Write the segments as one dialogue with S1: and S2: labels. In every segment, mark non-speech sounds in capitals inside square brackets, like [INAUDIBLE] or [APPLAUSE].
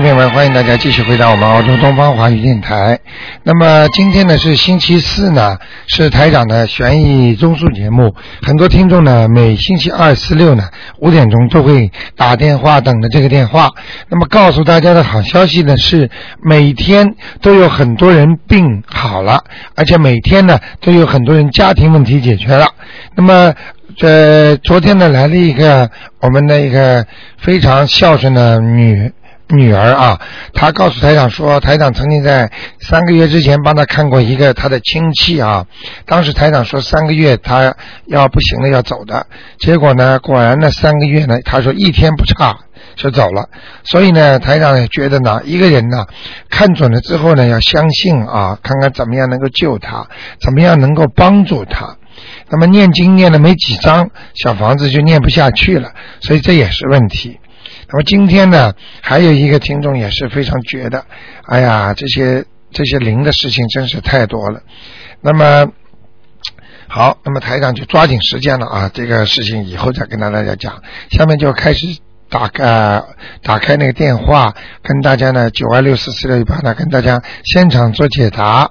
S1: 朋友们，欢迎大家继续回到我们澳洲东方华语电台。那么今天呢是星期四呢，是台长的悬疑综述节目。很多听众呢每星期二、四、六呢五点钟都会打电话等着这个电话。那么告诉大家的好消息呢是，每天都有很多人病好了，而且每天呢都有很多人家庭问题解决了。那么。这昨天呢来了一个我们的一个非常孝顺的女女儿啊，她告诉台长说，台长曾经在三个月之前帮她看过一个她的亲戚啊，当时台长说三个月她要不行了要走的，结果呢果然呢三个月呢，她说一天不差就走了，所以呢台长也觉得呢一个人呢看准了之后呢要相信啊，看看怎么样能够救他，怎么样能够帮助他。那么念经念了没几章，小房子就念不下去了，所以这也是问题。那么今天呢，还有一个听众也是非常觉得，哎呀，这些这些灵的事情真是太多了。那么好，那么台长就抓紧时间了啊，这个事情以后再跟大家讲。下面就开始打开打开那个电话，跟大家呢九二六四四六一八呢，跟大家现场做解答。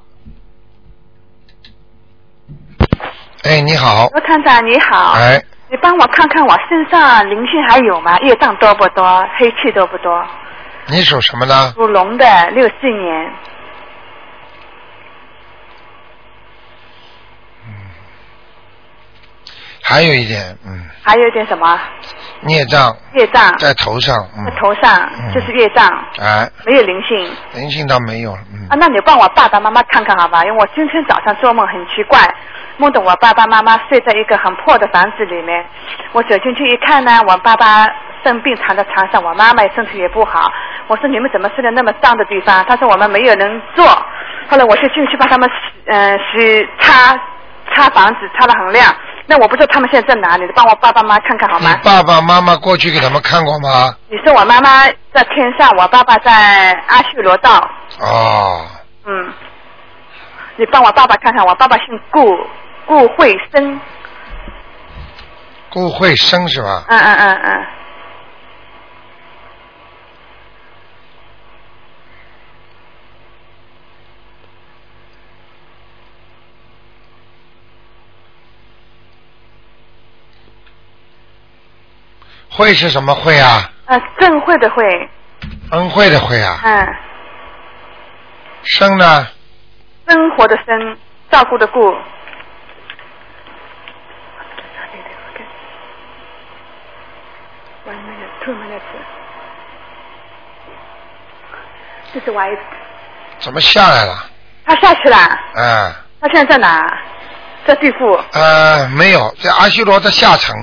S1: 哎，你好，
S2: 罗探长你好，
S1: 哎，
S2: 你帮我看看我身上灵性还有吗？业障多不多？黑气多不多？
S1: 你属什么呢？
S2: 属龙的，六四年。
S1: 还有一点，嗯，
S2: 还有一点什么？
S1: 孽障
S2: 孽障
S1: 在头上，嗯
S2: 在，头上
S1: 嗯
S2: 就是业障，
S1: 哎，
S2: 没有灵性
S1: 灵性倒没有，嗯
S2: 啊。，那你帮我爸爸妈妈看看好吧？因为我今天早上做梦很奇怪，梦到我爸爸妈妈睡在一个很破的房子里面。我走进去一看呢，我爸爸生病躺在床上，我妈妈也身体也不好。我说你们怎么睡在那么脏的地方？他说我们没有人做。后来我就进去帮他们洗，呃，洗擦擦房子，擦得很亮。那我不知道他们现在在哪里，你帮我爸爸妈妈看看好
S1: 你
S2: 吗？
S1: 爸爸妈妈过去给他们看过吗？
S2: 你说我妈妈在天上，我爸爸在阿修罗道。
S1: 哦，
S2: 嗯，你帮我爸爸看看，我爸爸姓顾，顾慧生。
S1: 顾慧生是吧？
S2: 嗯嗯嗯嗯。
S1: 慧是什么慧啊？
S2: 呃，正会的会，
S1: 恩惠的惠啊？
S2: 嗯，
S1: 生呢？
S2: 生活的生，照顾的顾。是
S1: 怎么下来了？
S2: 他下去了，
S1: 嗯，
S2: 他现在在哪？在地府，
S1: 呃，没有，在阿修罗的下层，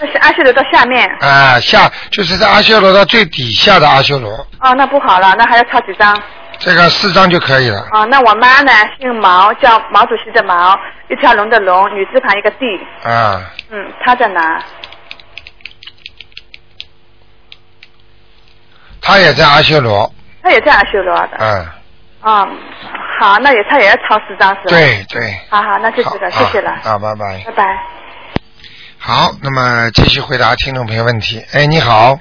S2: 那是阿修罗的下面。
S1: 啊、下就是在阿修罗的最底下的阿修罗，
S2: 哦，那不好了，那还要抄几张？
S1: 这个四张就可以了。
S2: 哦，那我妈呢？姓毛，叫毛主席的毛，一条龙的龙，女字旁一个地。
S1: 啊、
S2: 嗯，她在哪？
S1: 他也在阿修罗，
S2: 他也在阿修罗的。
S1: 嗯，
S2: 啊，好，那也他也要抄十张是吧？。
S1: 对对。
S2: 好好，那就是
S1: 了，
S2: 谢谢了。
S1: 好，拜拜。
S2: 拜拜。
S1: 好，那么继续回答听众朋友问题。哎，你好，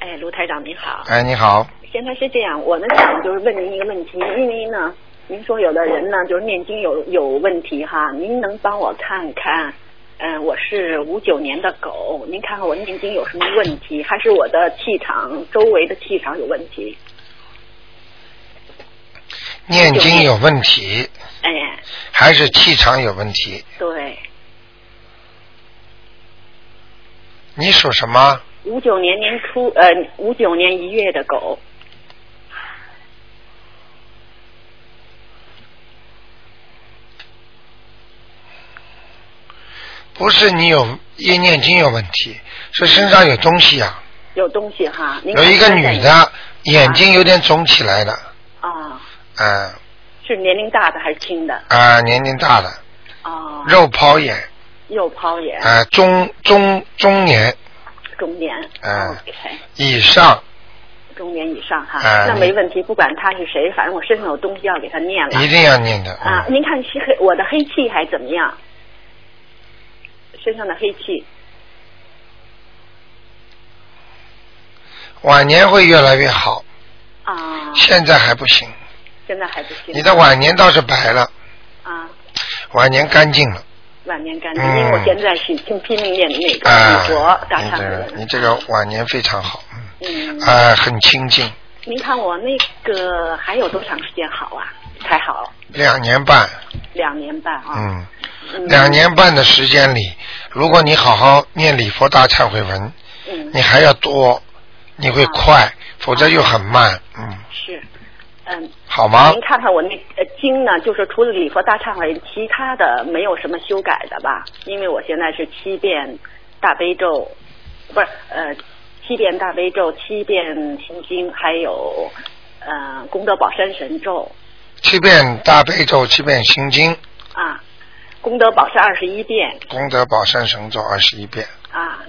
S3: 哎，卢台长您好。
S1: 哎，你好，
S3: 现在是这样，我呢想就是问您一个问题，因为呢，您说有的人呢就是念经有有问题哈，您能帮我看看？嗯、我是五九年的狗，您看看我念经有什么问题，还是我的气场周围的气场有问题？
S1: 念经有问题，
S3: 哎，
S1: 还是气场有问题？
S3: 对，
S1: 你属什么？
S3: 五九年年初，呃，五九年一月的狗，
S1: 不是你有一念经有问题，是身上有东西啊。
S3: 有东西哈。
S1: 有一个女的，眼睛有点肿起来了，
S3: 啊，
S1: 嗯
S3: 是年龄大的还是轻的？
S1: 啊，年龄大的，
S3: 啊，
S1: 肉泡眼，
S3: 肉泡眼，
S1: 啊，中中中年
S3: 中年。
S1: 嗯
S3: OK。
S1: 以上，
S3: 中年以上哈，
S1: 哎
S3: 那没问题，不管他是谁，反正我身上有东西要给他念了。
S1: 一定要念的。
S3: 啊，
S1: 嗯
S3: 您看是黑我的黑气还怎么样？身上的黑气。
S1: 晚年会越来越好，啊。现在还不行，
S3: 现在还不行。
S1: 你的晚年倒是白了，
S3: 啊，
S1: 晚年干净了。
S3: 晚年干净，
S1: 嗯
S3: 因为我现在是拼拼命练那个
S1: 啊，
S3: 礼佛大
S1: 你这个
S3: 忏悔。
S1: 你这个晚年非常好，
S3: 嗯，
S1: 啊，很清净，
S3: 您看我那个还有多长时间好啊？才好。
S1: 两年半，
S3: 两年半啊。
S1: 嗯，
S3: 嗯
S1: 两年半的时间里，如果你好好念礼佛大忏悔文，
S3: 嗯，
S1: 你还要多，你会快，否则又很慢，嗯，
S3: 是，嗯。
S1: 好吗？
S3: 您？看看我那呃经呢，就是除了礼佛大忏悔，其他的没有什么修改的吧？因为我现在是七遍大悲咒，不是呃七遍大悲咒，七遍心经，还有呃功德宝山神咒。
S1: 七遍大悲咒，七遍心经，
S3: 啊，功德宝山二十一遍
S1: 功德宝山神咒二十一遍，
S3: 啊，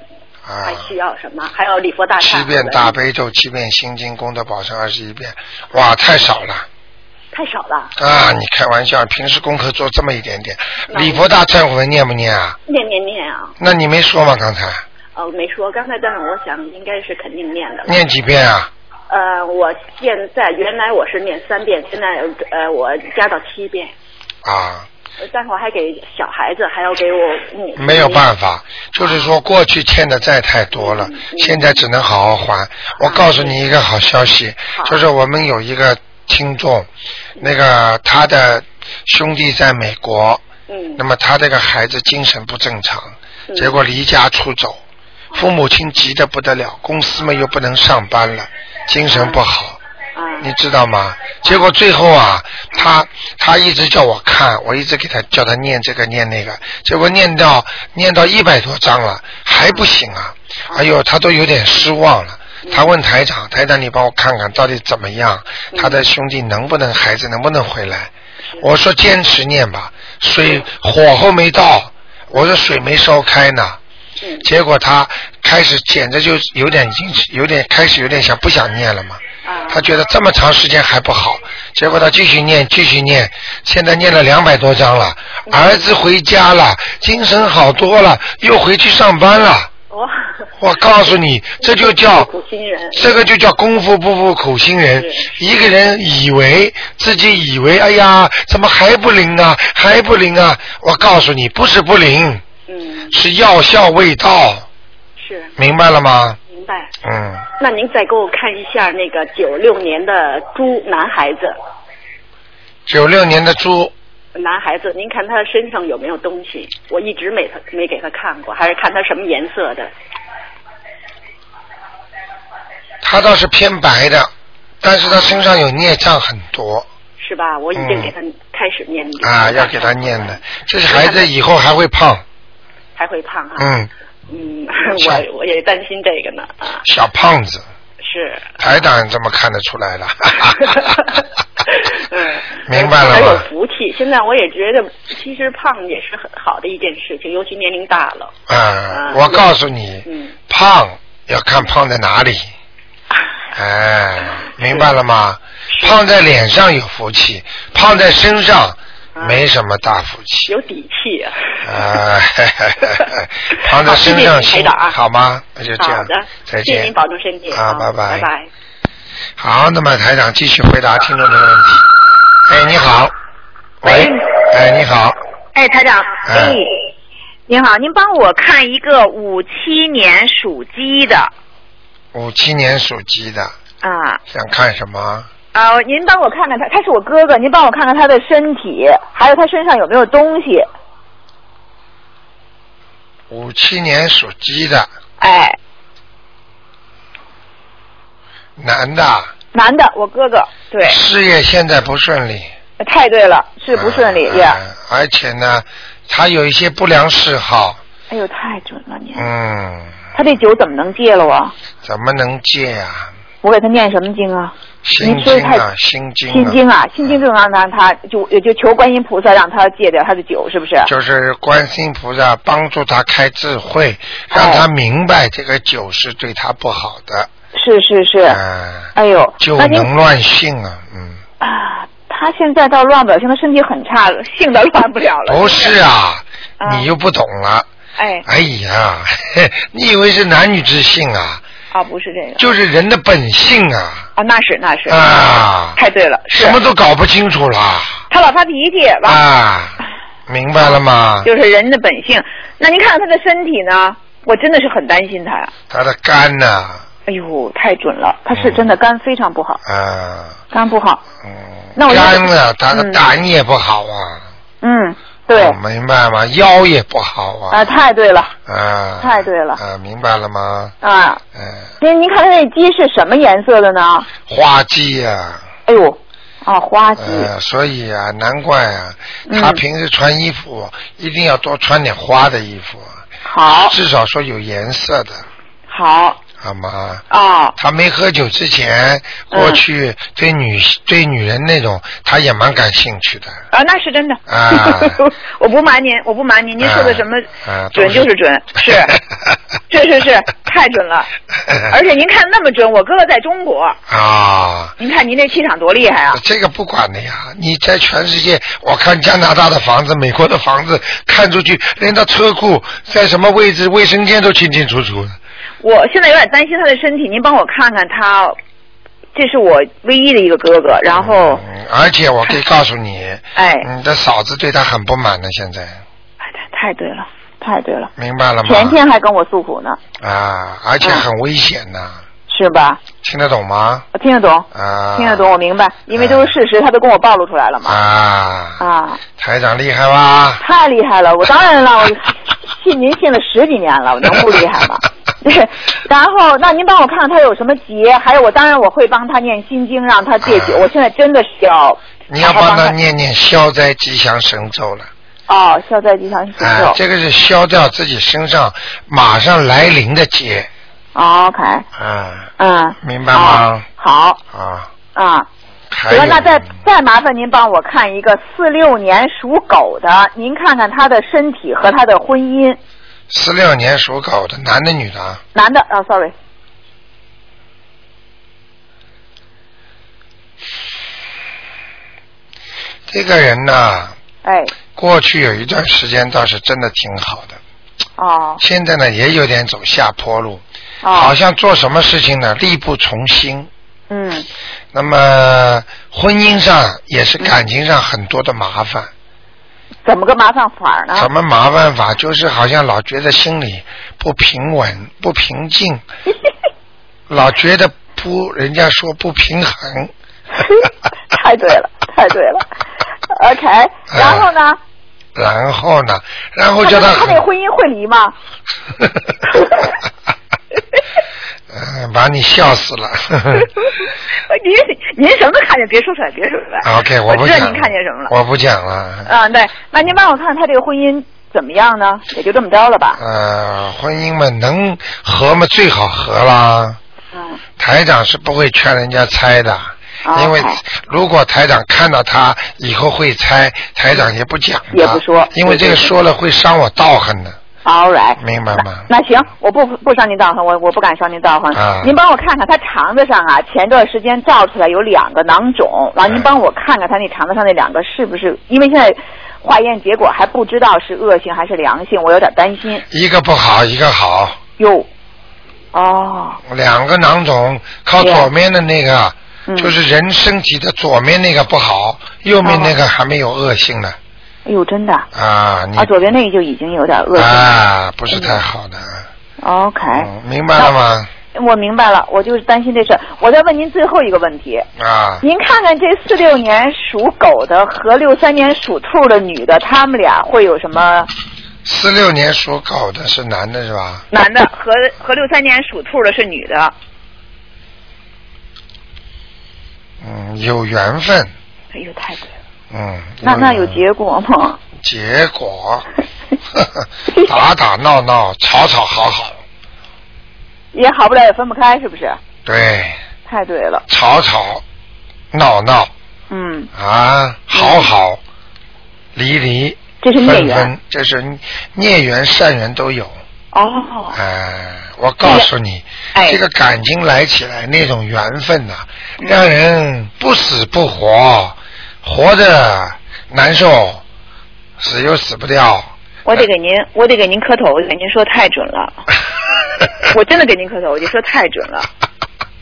S1: 啊
S3: 还，需要什么？还有礼佛大忏
S1: 七遍大悲咒，七遍心经，功德宝山二十一遍，哇，太少了。
S3: 太少了，
S1: 啊，你开玩笑，平时功课做这么一点点，
S3: 那
S1: 礼佛大忏悔文念不念啊？
S3: 念念念啊！
S1: 那你没说吗？刚才
S3: 哦，没说，刚才但是我想应该是肯定念的。
S1: 念几遍啊？
S3: 呃，我现在原来我是念三遍，现在呃我加到七遍，
S1: 啊，
S3: 呃但是我还给小孩子，还要给我母
S1: 没有办法，就是说过去欠的债太多了现在只能好好还。我告诉你一个好消息，
S3: 好
S1: 就是我们有一个听众，那个他的兄弟在美国，
S3: 嗯
S1: 那么他这个孩子精神不正常，
S3: 嗯
S1: 结果离家出走，父母亲急得不得了，公司们又不能上班了，精神不好。
S3: 啊
S1: 你知道吗？结果最后啊，他他一直叫我看，我一直给他叫他念这个念那个，结果念到念到一百多章了，还不行啊！哎呦，他都有点失望了。他问台长，台长你帮我看看到底怎么样？他的兄弟能不能孩子能不能回来？我说坚持念吧，水火候没到，我说水没烧开呢。
S3: 嗯
S1: 结果他开始简直就有点已经有点开始有点想不想念了嘛。
S3: 啊
S1: 他觉得这么长时间还不好，结果他继续念，继续念，现在念了两百多章了。儿子回家了，精神好多了，又回去上班了。
S3: 哇，
S1: 我告诉你，这就叫
S3: 苦心人，
S1: 这个就叫功夫不负苦心人。一个人以为自己以为，哎呀，怎么还不灵啊，还不灵啊？我告诉你，不是不灵，
S3: 嗯
S1: 是药效未到，
S3: 是
S1: 明白了吗？嗯，
S3: 那您再给我看一下那个九六年的猪男孩子，
S1: 九六年的猪，
S3: 男孩子，您看他身上有没有东西？我一直没他没给他看过，还是看他什么颜色的？
S1: 他倒是偏白的，但是他身上有孽障很多
S3: 是吧？我已经给他开始念
S1: 嗯啊，要给他念的。这是孩子以后还会胖，
S3: 还会胖啊。
S1: 嗯，[LAUGHS]
S3: 我我也担心这个呢啊，
S1: 小胖子，
S3: 是。
S1: 台长这么看得出来了？[LAUGHS]
S3: 嗯，[LAUGHS]
S1: 明白了
S3: 很有？福气。现在我也觉得，其实胖也是很好的一件事情，尤其年龄大了。
S1: 啊，我告诉你，
S3: 嗯，
S1: 胖要看胖在哪里，哎，明白了吗？胖在脸上有福气，胖在身上
S3: 啊
S1: 没什么大福气。
S3: 有底气啊。
S1: 啊，[LAUGHS] 胖在身上行好吗？那就这样再见
S3: 谢谢您。保重身体
S1: 啊拜拜
S3: 拜拜。
S1: 好，那么台长继续回答听众的问题。哎，你好，喂
S4: 喂，
S1: 哎，你好，
S4: 哎，台长，
S1: 哎
S4: 哎，您好，您帮我看一个五七年属鸡的
S1: 五七年属鸡的，
S4: 啊
S1: 想看什么？
S4: 啊，您帮我看看他，他是我哥哥，您帮我看看他的身体，还有他身上有没有东西？
S1: 五七年属鸡的，
S4: 哎，
S1: 男的，
S4: 男的，我哥哥，对，
S1: 事业现在不顺利，
S4: 太对了，是不顺利
S1: 而且呢，他有一些不良嗜好，
S4: 哎呦，太准了您，
S1: 嗯，
S4: 他这酒怎么能戒了啊？
S1: 怎么能戒呀、
S4: 我给他念什么经啊？
S1: 心经啊，心经啊，
S4: 心经啊，心经就让他他就就求观音菩萨让他戒掉他的酒，是不是？
S1: 就是观音菩萨帮助他开智慧，让他明白这个酒是对他不好的。
S4: 是是是。
S1: 啊，
S4: 哎呦，
S1: 酒能乱性啊，嗯，
S4: 啊，他现在倒乱不了，现在身体很差，性都乱不了了。
S1: 不是啊，
S4: 啊
S1: 你又不懂了。
S4: 哎，
S1: 哎呀，嘿 [LAUGHS] 你以为是男女之性啊？
S4: 啊，不是这个。
S1: 就是人的本性啊
S4: 啊，那是那是。
S1: 啊，
S4: 太对了，
S1: 什么都搞不清楚了
S4: 他老发脾气，完、
S1: 啊，明白了吗？
S4: 就是人的本性。那您看看他的身体呢？我真的是很担心他呀。
S1: 他的肝呢，
S4: 哎呦，太准了，他是真的肝非常不好，
S1: 啊，
S4: 肝不好。
S1: 嗯，
S4: 那我
S1: 肝呢，他的
S4: 嗯
S1: 胆也不好啊，
S4: 嗯，对，
S1: 哦明白吗？腰也不好
S4: 啊，
S1: 啊，
S4: 太对了。
S1: 啊，
S4: 太对了。
S1: 啊，明白了吗？
S4: 啊。
S1: 哎，
S4: 您您看他那鸡是什么颜色的呢？
S1: 花鸡呀，
S4: 哎呦，啊，花鸡。
S1: 呃，所以啊，难怪啊，
S4: 嗯。
S1: 他平时穿衣服一定要多穿点花的衣服，
S4: 好，
S1: 至少说有颜色的，
S4: 好
S1: 好吗？
S4: 哦，
S1: 他没喝酒之前，过去对女、对女人那种，他也蛮感兴趣的。
S4: 啊，那是真的。
S1: 啊 [LAUGHS]
S4: 我不瞒您，我不瞒您，您说的什么
S1: 啊
S4: 准就是准，是，[LAUGHS] 是是是，太准了。[LAUGHS] 而且您看那么准，我哥哥在中国，
S1: 啊，
S4: 您看您那气场多厉害啊！
S1: 这个不管的呀，你在全世界，我看加拿大的房子、美国的房子，看出去连到车库在什么位置、卫生间都清清楚楚的。
S4: 我现在有点担心他的身体，您帮我看看他，这是我唯一的一个哥哥，然后，
S1: 嗯，而且我可以告诉你，
S4: 哎，
S1: 你的嫂子对他很不满呢，现在
S4: 哎太太对了，太对了，
S1: 明白了吗？
S4: 前天还跟我诉苦呢，
S1: 啊，而且很危险呢，
S4: 是吧？
S1: 听得懂吗？
S4: 我听得懂，
S1: 啊，
S4: 听得懂，我明白，因为都是事实，他都跟我暴露出来了嘛。
S1: 啊，
S4: 啊，
S1: 台长厉害吧？
S4: 太厉害了！我当然了，我信您信了十几年了，我能不厉害吗？[LAUGHS] 对，[LAUGHS] 然后那您帮我看看他有什么结，还有我当然我会帮他念心经，让他戒酒。
S1: 啊 [LAUGHS]
S4: 我现在真的是要。
S1: 你要帮他念念消灾吉祥神咒了，
S4: 哦，消灾吉祥神
S1: 哎
S4: 咒。，
S1: 这个是消掉自己身上马上来临的劫，
S4: 哦 OK，
S1: 嗯，
S4: 嗯，
S1: 明白吗？
S4: 好
S1: 啊，
S4: 啊，得了，那再再麻烦您帮我看一个四六年属狗的，您看看他的身体和他的婚姻，
S1: 四六年属狗的，男的女的啊？
S4: 男的啊、s o r r y
S1: 这个人呢，
S4: 哎，
S1: 过去有一段时间倒是真的挺好的，
S4: 哦。
S1: 现在呢也有点走下坡路，
S4: 哦，
S1: 好像做什么事情呢力不从心。
S4: 嗯，
S1: 那么婚姻上也是感情上很多的麻烦，
S4: 怎么个麻烦法呢？
S1: 什么麻烦法？就是好像老觉得心里不平稳、[LAUGHS] 不平静，老觉得不，人家说不平衡。[LAUGHS]
S4: 太对了，太对了。OK，然后呢？
S1: 然后呢？然后
S4: 他
S1: 叫
S4: 他他那婚姻会离吗？[LAUGHS]
S1: 嗯，把你笑死了。[LAUGHS]
S4: 您您什么都看见，别说出来，别说出来。
S1: OK，
S4: 我不知道。您看见什么了。
S1: 我不讲了。
S4: 啊，对，那您帮我看他这个婚姻怎么样呢？也就这么着了吧。
S1: 呃，婚姻嘛，能和嘛最好和啦。
S4: 嗯。
S1: 台长是不会劝人家猜的，
S4: 哦
S1: 因为如果台长看到他以后会猜，台长也不讲的，
S4: 也不说
S1: 因为这个说了会伤我道行的，
S4: All right，
S1: 明白吗？
S4: 那行，我不不伤您道行，我我不敢伤您道行。
S1: 啊
S4: 您帮我看看他肠子上啊，前段时间照出来有两个囊肿，然后您
S1: 嗯
S4: 帮我看看他那肠子上那两个是不是？因为现在化验结果还不知道是恶性还是良性，我有点担心。
S1: 一个不好，一个好，
S4: 哟，哦，
S1: 两个囊肿，靠左面的那个
S4: 嗯
S1: 就是人身体的左面那个不好，右面那个还没有恶性呢。
S4: 哎呦，真的
S1: 啊，你
S4: 啊，左边那个就已经有点恶性了。
S1: 啊，不是太好的。
S4: OK，、
S1: 嗯，明白了吗？
S4: 我明白了，我就是担心这事。我再问您最后一个问题，
S1: 啊，
S4: 您看看这四六年属狗的和六三年属兔的女的，他们俩会有什么？
S1: 四六年属狗的是男的是吧？
S4: 男的和和六三年属兔的是女的。
S1: 嗯，有缘分。
S4: 哎呦，太对了。
S1: 嗯。
S4: 那那有结果吗？
S1: 结果，[LAUGHS] 打打闹闹，吵吵好好，
S4: 也好不了，也分不开，是不是？
S1: 对，
S4: 太对了。
S1: 吵吵闹闹
S4: 嗯，
S1: 啊，好好离离，
S4: 这是孽缘
S1: 分分，这是孽缘善缘都有。
S4: 哦，
S1: 哎，我告诉你，
S4: 哎
S1: 这个感情来起来那种缘分呐、让人不死不活，活着难受，死又死不掉。
S4: 我得给您，我得给您磕头，我给您说太准了。[LAUGHS] 我真的给您磕头，我就说太准了，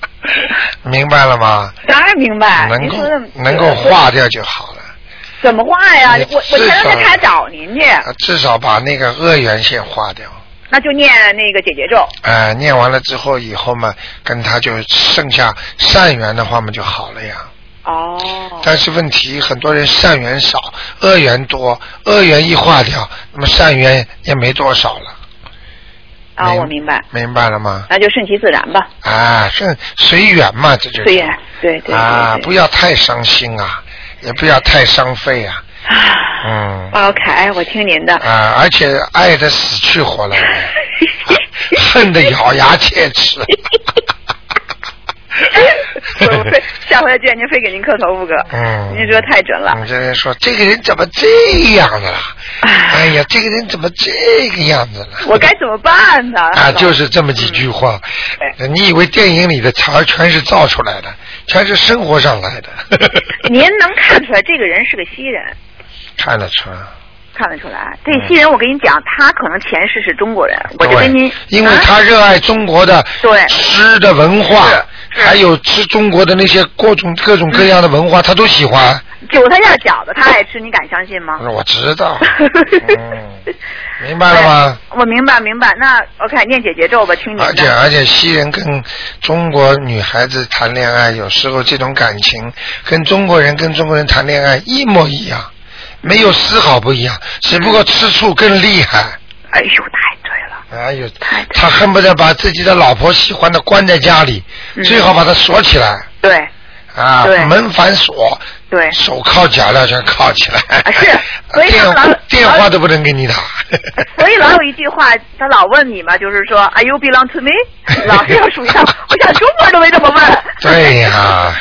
S4: [LAUGHS]
S1: 明白了吗？
S4: 当然明白。
S1: 能够能够化掉就好了。
S4: 怎么化呀？我我前两天还找您去，
S1: 啊至少把那个恶缘先化掉。
S4: 那就念那个解结咒。
S1: 哎、念完了之后，以后嘛，跟他就剩下善缘的话嘛就好了呀。
S4: 哦。
S1: 但是问题，很多人善缘少，恶缘多，恶缘一化掉，那么善缘也没多少了。
S4: 啊，
S1: 明
S4: 我明白，
S1: 明白了吗？
S4: 那就顺其自然吧，
S1: 啊，顺随缘嘛，这就是
S4: 随缘。对对对
S1: 啊，不要太伤心啊，也不要太伤肺啊。
S4: 啊，
S1: 嗯。
S4: 包凯，我听您的。
S1: 啊，而且爱的死去活来，[LAUGHS] 恨得咬牙切齿。[LAUGHS]
S4: 我我非下回见您非给您磕头不可。
S1: 嗯
S4: 您说太准了。
S1: 你这人说这个人怎么这样子了？哎呀，这个人怎么这个样子了？
S4: 我该怎么办呢？
S1: 啊，就是这么几句话。你以为电影里的词儿全是造出来的，全是生活上来的？[LAUGHS]
S4: 您能看出来这个人是个西人，
S1: 看得出来。
S4: 看得出来。这西人，我跟你讲，他可能前世是中国人，我就跟您，
S1: 因为
S4: 啊
S1: 他热爱中国的
S4: 对
S1: 诗的文化，还有吃中国的那些各种各种各样的文化，他都喜欢。
S4: 韭菜馅饺子他爱吃，你敢相信吗？
S1: 我知道，[LAUGHS] 嗯，明白了吗？
S4: 哎我明白明白。那 OK，念姐姐咒吧，听您
S1: 而且。而且西人跟中国女孩子谈恋爱，有时候这种感情跟中国人跟中国人谈恋爱一模一样，没有丝毫不一样，只不过吃醋更厉害。
S4: 哎呦，太对了。
S1: 哎呦，他恨不得把自己的老婆喜欢的关在家里，
S4: 嗯。
S1: 最好把他锁起来。
S4: 对。
S1: 啊
S4: 对，
S1: 门反锁，
S4: 对，
S1: 手铐脚镣全铐起来，
S4: 啊是 [LAUGHS] 所以老
S1: 电话都不能给你打。[LAUGHS]
S4: 所以老有一句话，他老问你嘛，就是说，Are you belong to me？[LAUGHS] 老是要属相。我想中国人都没这么问。
S1: 对呀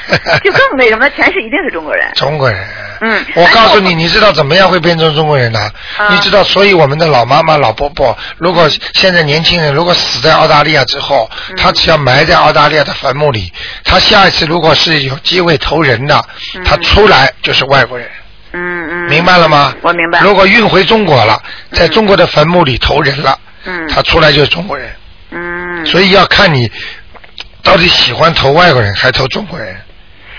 S4: 就更那什么，前世一定是中国人。
S1: 中国人。
S4: 嗯
S1: 我告诉你，
S4: 哎
S1: 你知道怎么样会变成中国人呢？
S4: 啊
S1: 你知道，所以我们的老妈妈、老伯伯，如果现在年轻人如果死在澳大利亚之后，
S4: 嗯
S1: 他只要埋在澳大利亚的坟墓里，他下一次如果是有机会投人的，
S4: 嗯
S1: 他出来就是外国人。
S4: 嗯嗯。
S1: 明白了吗？
S4: 我明白。
S1: 如果运回中国了，在中国的坟墓里投人了，
S4: 嗯
S1: 他出来就是中国人。
S4: 嗯，
S1: 所以要看你到底喜欢投外国人还投中国人。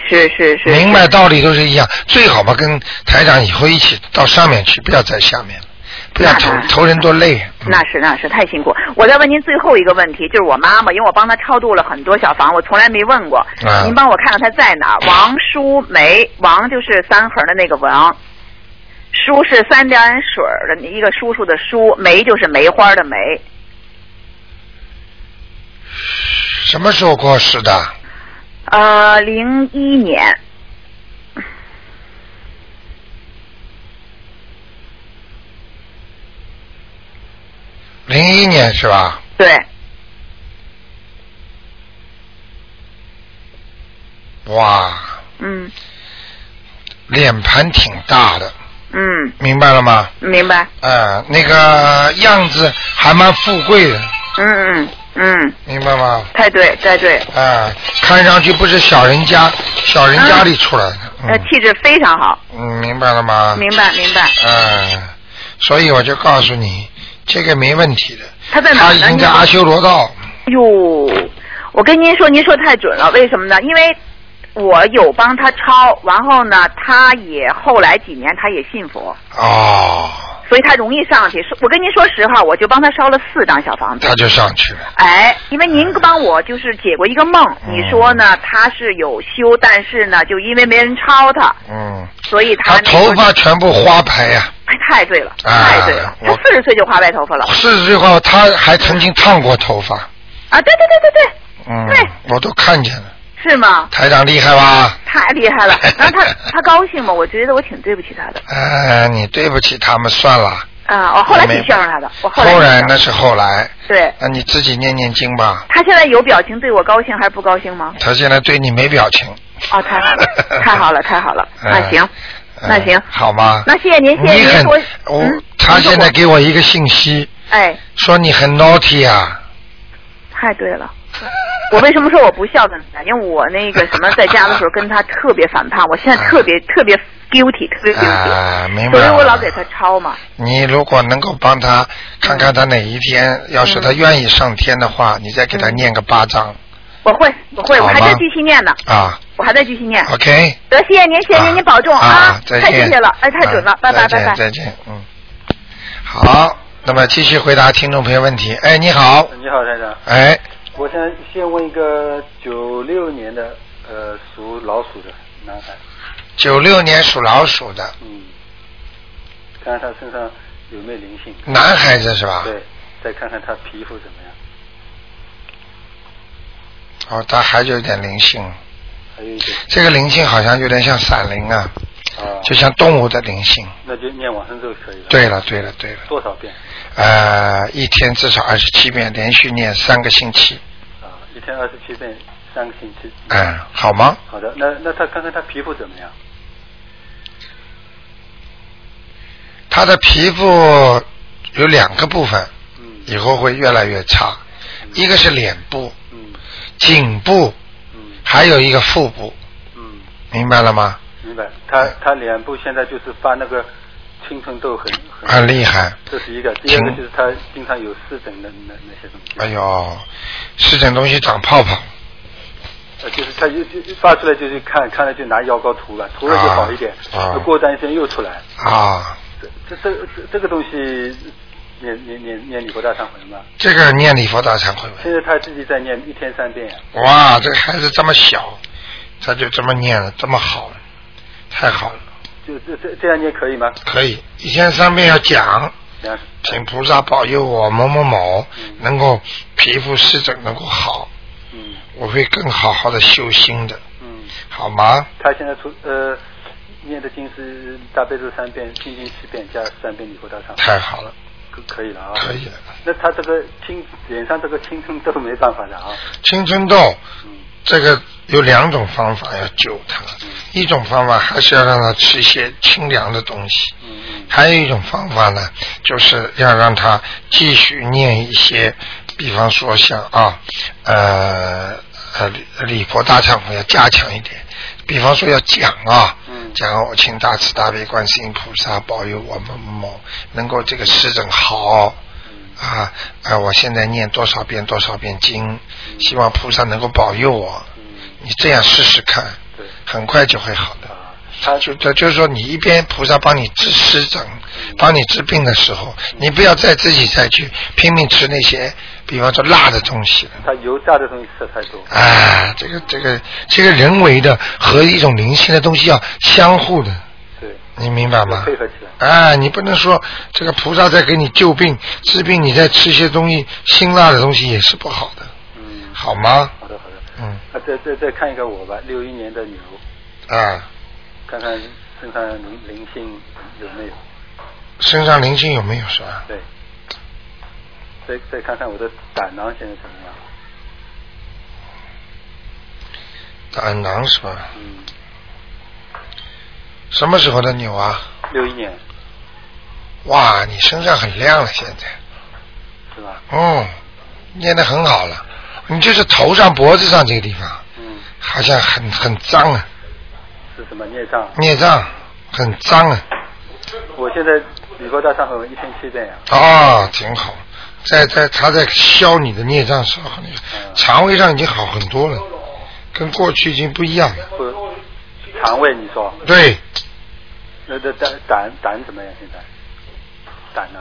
S4: 是是是。
S1: 明白道理都是一样，最好嘛跟台长以后一起到上面去，不要在下面了，不要投
S4: 那
S1: 投人多累。嗯
S4: 那是那是太辛苦。我再问您最后一个问题，就是我妈妈，因为我帮她超度了很多小房，我从来没问过。
S1: 啊
S4: 您帮我看看她在哪儿？王淑梅，王就是三横的那个王，淑是三点水儿的一个叔叔的叔，梅就是梅花的梅。
S1: 什么时候过世的？
S4: 呃，零一年，
S1: 零一年是吧？
S4: 对，
S1: 哇，
S4: 嗯
S1: 脸盘挺大的，
S4: 嗯，
S1: 明白了吗？
S4: 明白，
S1: 啊，那个样子还蛮富贵的，
S4: 嗯嗯嗯，
S1: 明白吗？
S4: 太对太对，
S1: 啊，看上去不是小人家，小人家里出来的。
S4: 呃，
S1: 嗯
S4: 气质非常好，
S1: 嗯，明白了吗？
S4: 明白明白。
S1: 嗯，所以我就告诉你，这个没问题的。
S4: 他在哪？
S1: 他已经在阿修罗道。
S4: 哟，我跟您说，您说太准了。为什么呢？因为我有帮他抄，然后呢，他也后来几年他也信佛，
S1: 哦，
S4: 所以他容易上去。说我跟您说实话，我就帮他烧了四张小房子。
S1: 他就上去了。
S4: 哎，因为您帮我就是解过一个梦，
S1: 嗯
S4: 你说呢？他是有修，但是呢，就因为没人抄他，
S1: 嗯，
S4: 所以他
S1: 他头发全部花白呀、
S4: 哎太对了，
S1: 啊
S4: 太对了。他
S1: 我
S4: 四十岁就花白头发了
S1: 四十岁后他还曾经烫过头发。
S4: 啊！对对对对对，
S1: 嗯
S4: 对，
S1: 我都看见了。
S4: 是吗？
S1: 台长厉害吧？
S4: 太厉害了。[LAUGHS] 然后他他高兴吗？我觉得我挺对不起他的。[LAUGHS]
S1: 哎，你对不起他们算了。
S4: 啊，我后来
S1: 没
S4: 挺孝顺他的，我后来
S1: 后
S4: 挺孝顺
S1: 来那是后来，
S4: 对。
S1: 那你自己念念经吧。
S4: 他现在有表情，对我高兴还是不高兴吗？
S1: 他现在对你没表情。
S4: 哦，太好了，[LAUGHS] 太好了，太好了。
S1: 嗯
S4: 那行，那行
S1: 嗯好吗？
S4: 那谢谢您，谢谢您。
S1: 我
S4: 嗯
S1: 他现在给我一个信息，
S4: 哎，
S1: 说你很 naughty 啊。
S4: 太对了。我为什么说我不孝顺呢？因为我那个什么，在家的时候跟他特别反叛，我现在特别特别
S5: guilty，特别 guilty，、
S1: 啊，明白
S5: 所以。我老给他抄嘛。
S1: 你如果能够帮他看看他哪一天，要是他愿意上天的话，你再给他念个八章
S5: 我会，我会，我还在继续念呢，
S1: 啊。
S5: 我还在继续念。
S1: OK。
S5: 得，谢谢您，谢谢您，您保重
S1: 啊！再见。
S5: 太谢谢了，哎，太准了，
S1: 啊
S5: 拜拜，
S1: 再见
S5: 拜拜。
S1: 再见，嗯。好，那么继续回答听众朋友问题。哎，你好，
S6: 你好，台长。
S1: 哎，
S6: 我想先问一个九六年的呃属老鼠的男孩，
S1: 九六年属老鼠的。
S6: 嗯，看看他身上有没有灵性。
S1: 男孩子是吧？
S6: 对，再看看他皮肤怎么样，
S1: 哦，他还有点灵性，
S6: 还有一点。
S1: 这个灵性好像有点像闪灵啊，
S6: 啊，
S1: 就像动物的灵性。
S6: 那就念往生咒可以了。
S1: 对了，对了，对了，
S6: 多少遍？
S1: 呃，一天至少二十七遍，连续念三个星期，
S6: 啊，一天二十七遍，三个星期。
S1: 嗯，好吗？
S6: 好的，那那他看看他皮肤怎么样？
S1: 他的皮肤有两个部分，
S6: 嗯
S1: 以后会越来越差，一个是脸部、
S6: 嗯
S1: 颈部，
S6: 嗯
S1: 还有一个腹部，
S6: 嗯，
S1: 明白了吗？
S6: 明白。他他脸部现在就是发那个青春痘很很
S1: 很厉害，
S6: 这是一个，第二个就是他经常有湿疹的那那些东西。
S1: 哎呦，湿疹东西长泡泡，
S6: 呃，就是他就就发出来就是看看了就拿药膏涂了，涂了就好一点，
S1: 啊
S6: 过段时间又出来。
S1: 啊，
S6: 这这这这这个东西念念念念礼佛大忏悔吗？
S1: 这个念礼佛大忏悔文。
S6: 现在他自己在念一天三遍呀、
S1: 哇，这个孩子这么小，他就这么念了，这么好了，太好了，
S6: 就这这这样念可以吗？
S1: 可以一天三遍要讲，
S6: 两
S1: 请菩萨保佑我某某某
S6: 嗯
S1: 能够皮肤湿疹能够好，
S6: 嗯
S1: 我会更好好的修心的，
S6: 嗯，
S1: 好吗？
S6: 他现在出呃念的经是大悲咒三遍，心经七遍加三遍礼佛大忏悔，
S1: 太好了，
S6: 可可以了啊。
S1: 可以了。
S6: 那他这个青脸上这个青春痘没办法的啊。
S1: 青春痘
S6: 嗯
S1: 这个有两种方法要救他，一种方法还是要让他吃一些清凉的东西，还有一种方法呢，就是要让他继续念一些，比方说像啊，呃呃礼礼佛大忏悔要加强一点，比方说要讲啊，
S6: 嗯
S1: 讲我请大慈大悲观世音菩萨保佑我们某某能够这个湿疹好。
S6: 嗯
S1: 啊，啊！我现在念多少遍多少遍经，希望菩萨能够保佑我。
S6: 嗯，
S1: 你这样试试看，
S6: 对
S1: 很快就会好的。
S6: 啊，他
S1: 就这就是说，你一边菩萨帮你治湿疹，帮你治病的时候，你不要再自己再去拼命吃那些，比方说辣的东西了。
S6: 他油炸的东西吃太多。
S1: 啊，这个这个这个人为的和一种灵性的东西要相互的，
S6: 对，
S1: 你明白吗？
S6: 配合起来。
S1: 哎，你不能说这个菩萨在给你救病治病，你再吃一些东西辛辣的东西也是不好的，
S6: 嗯，
S1: 好吗？
S6: 好的好的。
S1: 嗯
S6: 那再再再看一个我吧，六一年的牛，
S1: 啊，
S6: 看看身上灵灵性有没有？
S1: 身上灵性有没有是吧？
S6: 对。再再看看我的胆囊现在怎么样？
S1: 胆囊是吧？
S6: 嗯，
S1: 什么时候的牛啊？
S6: 六一年
S1: 哇，你身上很亮了，现在，
S6: 是吧？
S1: 嗯，念得很好了。你就是头上、脖子上这个地方，
S6: 嗯，
S1: 好像很很脏啊，
S6: 是什么孽障？
S1: 孽障很脏啊。
S6: 我现在礼佛大忏悔文一天七遍呀、
S1: 哦，挺好。在在他在消你的孽障时候，你
S6: 嗯
S1: 肠胃上已经好很多了，跟过去已经不一样了。
S6: 不，肠胃你说，
S1: 对，
S6: 那那胆胆胆怎么样？现在胆呢？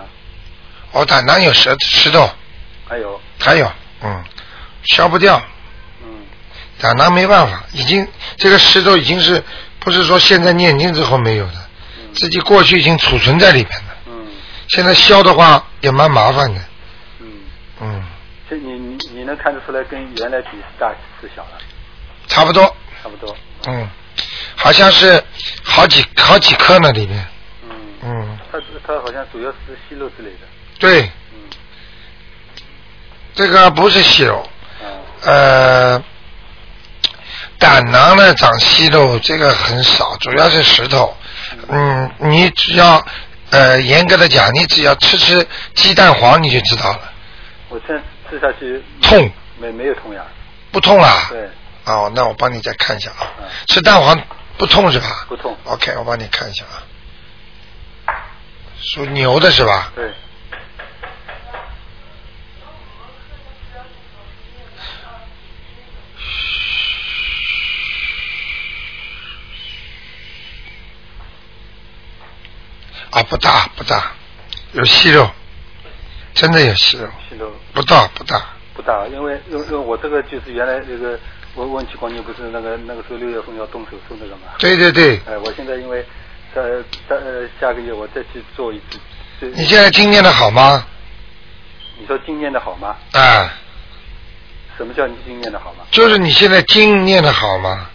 S1: 哦，胆囊有石石头，
S6: 还有，
S1: 还有，嗯，消不掉，
S6: 嗯
S1: 胆囊没办法，已经这个石头已经是不是说现在念经之后没有的，
S6: 嗯
S1: 自己过去已经储存在里面的，
S6: 嗯
S1: 现在消的话也蛮麻烦的，
S6: 嗯，
S1: 嗯，
S6: 这你你你能看得出来跟原来比是大是小了？
S1: 差不多，
S6: 差不多。
S1: 嗯，好像是好几好几颗呢里面，
S6: 嗯，
S1: 嗯，
S6: 它它好像主要是息肉之类的。
S1: 对，
S6: 嗯。
S1: 这个不是息肉，
S6: 嗯
S1: 呃，胆囊呢长息肉这个很少，主要是石头。嗯，你只要呃严格的讲，你只要吃吃鸡蛋黄你就知道了，
S6: 我现在吃下去
S1: 痛。
S6: 没没有痛呀？
S1: 不痛啦？
S6: 对，
S1: 哦，那我帮你再看一下啊。
S6: 嗯，
S1: 吃蛋黄不痛是吧？
S6: 不痛。
S1: OK，我帮你看一下啊。属牛的是吧？
S6: 对，
S1: 啊，不大不大，有息肉，真的有息肉，
S6: 息肉
S1: 不大不大。
S6: 不大，因为因为我这个就是原来那个我问起光年不是那个那个时候六月份要动手术那个嘛。
S1: 对对对，
S6: 哎，我现在因为在在呃下个月我再去做一次。
S1: 你现在经念的好吗？
S6: 你说经念的好吗？
S1: 啊，
S6: 什么叫你经念的好吗？
S1: 就是你现在经念的好吗？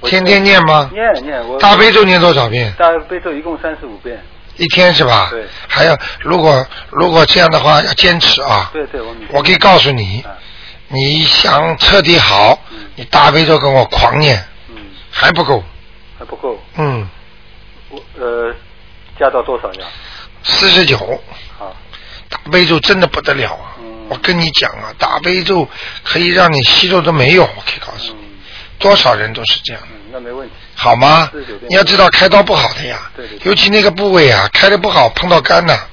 S6: 我
S1: 天天念吗？
S6: 念念我
S1: 大悲咒念多少遍？
S6: 大悲咒一共三十五遍。
S1: 一天是吧？
S6: 对。
S1: 还要如果如果这样的话要坚持啊。
S6: 对对，我
S1: 我可以告诉你，
S6: 啊
S1: 你想彻底好
S6: 嗯，
S1: 你大悲咒跟我狂念
S6: 嗯
S1: 还不够。
S6: 还不够，
S1: 嗯，
S6: 我呃加到多少呀？
S1: 四十九，
S6: 好，
S1: 大悲咒真的不得了啊！
S6: 嗯
S1: 我跟你讲啊，大悲咒可以让你息肉都没有，我可以告诉你，
S6: 嗯
S1: 多少人都是这样。
S6: 嗯，那没问题。
S1: 好吗
S6: 49遍？
S1: 你要知道开刀不好的呀，
S6: 对对对
S1: 尤其那个部位啊，开的不好碰到肝呐、
S6: 嗯，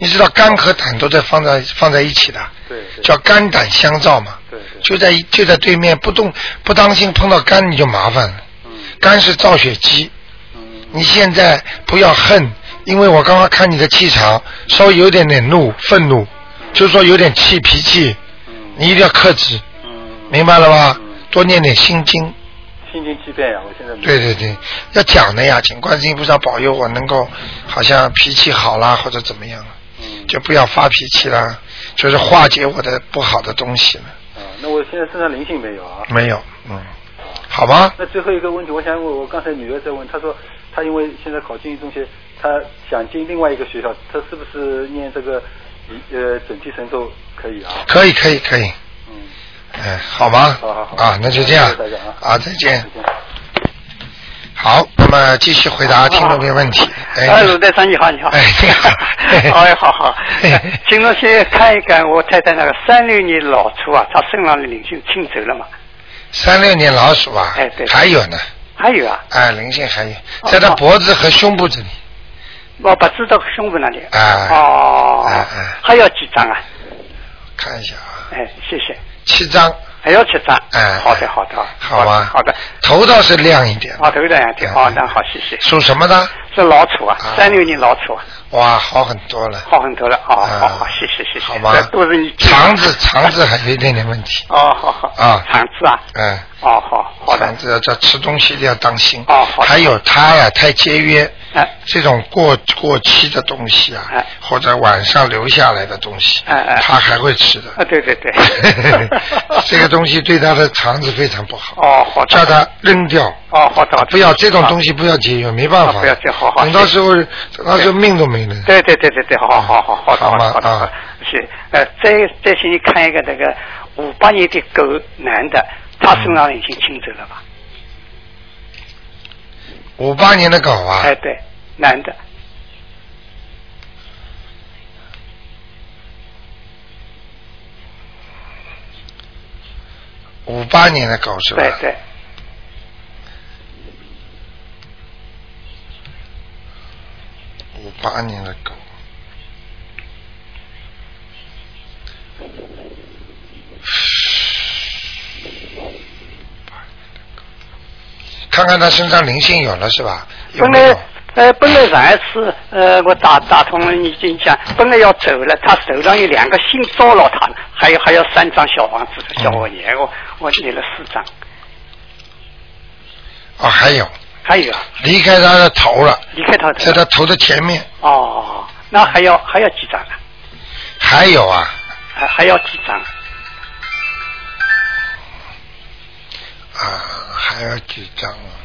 S1: 你知道肝和胆都在放在放在一起的，
S6: 对对。
S1: 叫肝胆相照嘛，
S6: 对对。
S1: 就在就在对面，不动不当心碰到肝你就麻烦了。
S6: 嗯
S1: 肝是造血机，
S6: 嗯
S1: 你现在不要恨，因为我刚刚看你的气场稍微有点点怒愤怒，就是说有点气脾气，
S6: 嗯
S1: 你一定要克制，
S6: 嗯，
S1: 明白了吗
S6: 嗯？
S1: 多念点心经。
S6: 心经七遍呀，我现在
S1: 对对对，要讲的呀，请观世音菩萨保佑我能够好像脾气好啦，或者怎么样，
S6: 嗯
S1: 就不要发脾气啦，就是化解我的不好的东西了。
S6: 啊，那我现在身上灵性没有啊？
S1: 没有，嗯，
S6: 啊。
S1: 好吗？
S6: 那最后一个问题，我想问，我刚才女儿在问，她说她因为现在考经济中学，她想进另外一个学校，她是不是念这个呃准提神咒可以啊？
S1: 可以可以可以，
S6: 嗯，
S1: 哎，好吗？
S6: 好好好
S1: 啊，那就这样
S6: 谢谢大家啊
S1: 啊，再见
S6: 再。见。
S1: 好，那么继续回答听众朋友问题。
S7: 哎，
S1: 哎，
S7: 卢台长你好，你好。
S1: 哎你好 [LAUGHS]
S7: 哎，好好。请侬先看一看我太太那个三六年老鼠啊，她身上的灵性清走了嘛？
S1: 三六年老鼠啊，
S7: 哎对
S1: 还有呢，
S7: 还有啊，
S1: 哎，灵性还有，在她脖子和胸部这里，
S7: 我不知道胸部那里。
S1: 啊
S7: 哦。
S1: 哎哎
S7: 还要几张啊？
S1: 看一下啊，
S7: 哎，谢谢。
S1: 七张，
S7: 还要吃饭。
S1: 哎
S7: 好的，好的。
S1: 好吧？
S7: 好的。
S1: 头倒是亮一点，
S7: 啊，头的两天。
S1: 哎
S7: 哦，那好，谢谢。
S1: 属什么的？
S7: 是老鼠啊
S1: 啊，
S7: 三六年老鼠啊，
S1: 哇，好很多了，
S7: 好很多了。哦，
S1: 啊
S7: 好好，谢谢谢谢。
S1: 好吧
S7: 都是你。
S1: 肠子肠子还有一点点问题，[LAUGHS]
S7: 哦，好好。
S1: 啊
S7: 肠子啊。
S1: 嗯。
S7: 哦，好好的
S1: 肠。子要这吃东西一定要当心。
S7: 哦好
S1: 还有他呀，太节约，
S7: 哎
S1: 这种过过期的东西啊，
S7: 哎
S1: 或者晚上留下来的东西，
S7: 哎哎
S1: 他还会吃的。
S7: 啊，对对对。[LAUGHS] [LAUGHS]
S1: 这个东西对他的肠子非常不好，
S7: 哦，好的。
S1: 叫他扔掉。
S7: 哦，好的。
S1: 不要这种东
S7: 西。
S1: 不要节约，没办法。
S7: 啊不要这好好
S1: 等到时候，等到时候命都没了。
S7: 对对对对对，好好好好的
S1: 好
S7: 的好的
S1: 啊。
S7: 是呃，再再请你看一个那个五八年的狗男的，他身上已经清走了吧？
S1: 五八年的狗啊，
S7: 哎，对，男的。
S1: 五八年的狗是吧？
S7: 对对，
S1: 五八年的狗。看看他身上灵性有了是吧？有
S7: 本来
S1: 没有？
S7: 呃，本来上一次呃，我打打通了你经讲，本来要走了，他手上有两个心招了他，还有还有三张小房子
S1: 嗯
S7: 小我念，我我念了四张，
S1: 哦，还有
S7: 还有啊，
S1: 离开他的头了，
S7: 离开他的
S1: 在他头的前面，
S7: 哦，那还要还要几张啊？
S1: 还有啊，
S7: 还还要几张啊？
S1: 啊，还要几张啊？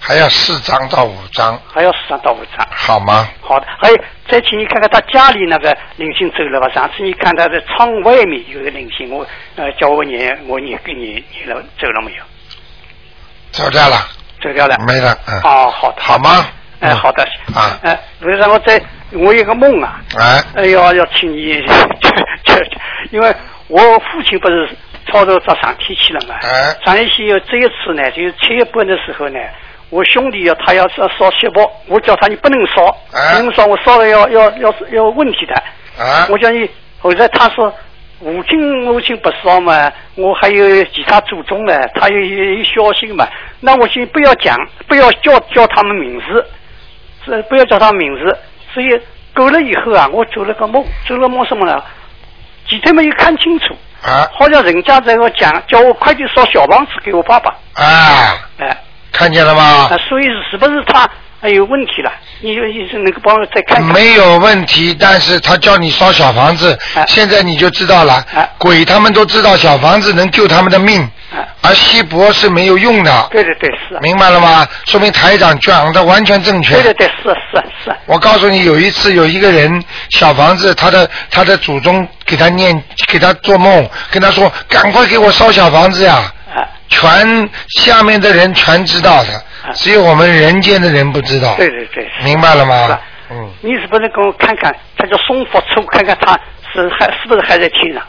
S1: 还要四张到五张，
S7: 还要四张到五张。
S1: 好吗？
S7: 好的，还有再请你看看他家里那个灵性走了吧？上次你看他的窗外面有个灵性，我呃叫我念，我念给你念了走了没有？
S1: 走掉了，
S7: 走掉了。
S1: 没了，嗯，
S7: 哦，好的。
S1: 好吗？
S7: 哎，
S1: 嗯
S7: 好的。
S1: 啊
S7: 哎，不是让我在，我有个梦啊，
S1: 哎，
S7: 哎呦，要请你，[LAUGHS] 因为我父亲不是操作到上天去了嘛。
S1: 哎
S7: 上天去这一次呢，就是七月半的时候呢，我兄弟要他要是要烧锡箔，我叫他你不能烧，
S1: 哎
S7: 不能烧，我烧了要要要要问题的。
S1: 啊
S7: 我叫你，后来他说母亲母亲不烧嘛，我还有其他祖宗呢，他有有有孝心嘛，那我先不要讲，不要叫叫他们名字，是不要叫他们名字，所以过了以后啊，我做了个梦，做了梦什么呢？几天没有看清楚，
S1: 啊
S7: 好像人家在我讲，叫我快点烧小房子给我爸爸，
S1: 啊，
S7: 哎、
S1: 看见了吗
S7: 啊，？所以是不是他哎有问题了？你就医生能够帮我再看看？
S1: 没有问题，但是他叫你烧小房子，
S7: 哎
S1: 现在你就知道了。
S7: 哎
S1: 鬼他们都知道小房子能救他们的命，
S7: 哎
S1: 而锡箔是没有用的，
S7: 对对对，是啊，
S1: 明白了吗？说明台长讲的完全正确。
S7: 对对对，是是是，
S1: 我告诉你，有一次有一个人小房子，他的他的祖宗给他念，给他做梦，跟他说：“赶快给我烧小房子呀！”
S7: 啊，
S1: 全下面的人全知道的，只有我们人间的人不知道。
S7: 对对对，
S1: 明白了吗
S7: 是啊？
S1: 嗯，
S7: 你是不是给我看看，他叫松佛处，看看他是还是不是还在天上？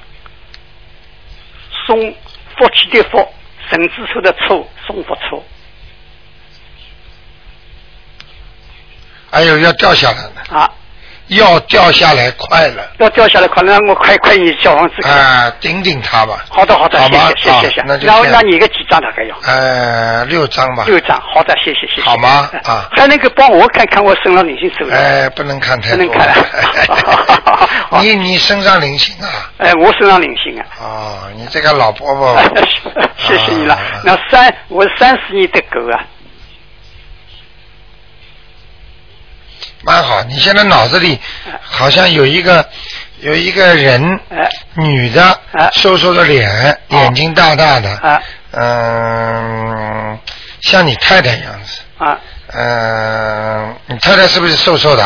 S7: 松佛气的佛，神之处的处，松佛处。
S1: 还有要掉下来了，
S7: 啊，
S1: 要掉下来快了，
S7: 要掉下来，快那我快快你小房子看。
S1: 啊，顶顶他吧。
S7: 好的好的，谢
S1: 好吗啊
S7: 谢谢谢谢谢。
S1: 那就
S7: 然后那你一个几张大概要？
S1: 呃，六张吧。
S7: 六张，好的，谢谢谢谢。
S1: 好吗
S7: 哎
S1: 啊
S7: 还能够帮我看看我身上灵性走了？
S1: 哎，不能看太多。
S7: 不能看 [LAUGHS] 好
S1: 你你身上灵性啊？
S7: 哎，我身上灵性啊。
S1: 哦，你这个老伯伯。[LAUGHS]
S7: 谢谢你了
S1: 啊。
S7: 那三，我三十年的狗啊，
S1: 蛮好，你现在脑子里好像有一个有一个人，
S7: 哎。
S1: 女的，
S7: 哎。
S1: 瘦瘦的脸，眼睛大大的，
S7: 啊
S1: 嗯，像你太太样子，
S7: 啊，
S1: 嗯，你太太是不是瘦瘦的？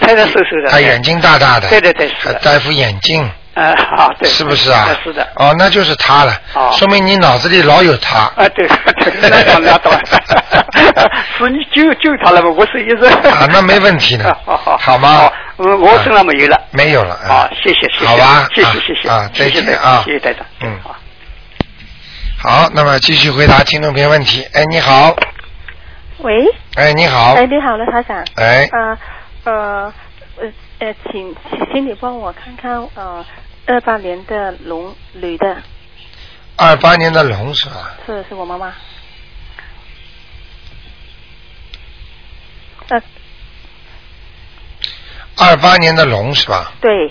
S7: 太太瘦瘦的。
S1: 她眼睛大大的，
S7: 对对对
S1: 还戴副眼镜，
S7: 啊，好对。
S1: 是不是啊
S7: 哎？是的。
S1: 哦，那就是他了，
S7: 哦
S1: 说明你脑子里老有他。
S7: 啊，对对，那懂那懂，[LAUGHS] 是你救救他了吗？我是一直
S1: 啊那没问题的
S7: 好好
S1: 好吗
S7: 好，嗯，我身上没有了。
S1: 没有了。
S7: 好，谢谢谢谢，
S1: 好吧
S7: 谢谢
S1: 啊
S7: 谢谢
S1: 啊再
S7: 谢谢台
S1: 见啊
S7: 谢谢台长，
S1: 嗯
S7: 好。
S1: 好，那么继续回答听众朋友问题。哎，你好，
S8: 喂，
S1: 哎，你好，
S8: 哎，你好，刘台长。
S1: 哎，
S8: 啊呃呃呃，请请你帮我看看呃，二八年的龙女的，
S1: 二八年的龙是吧？
S8: 是是我妈妈。呃，
S1: 二八年的龙是吧？
S8: 对。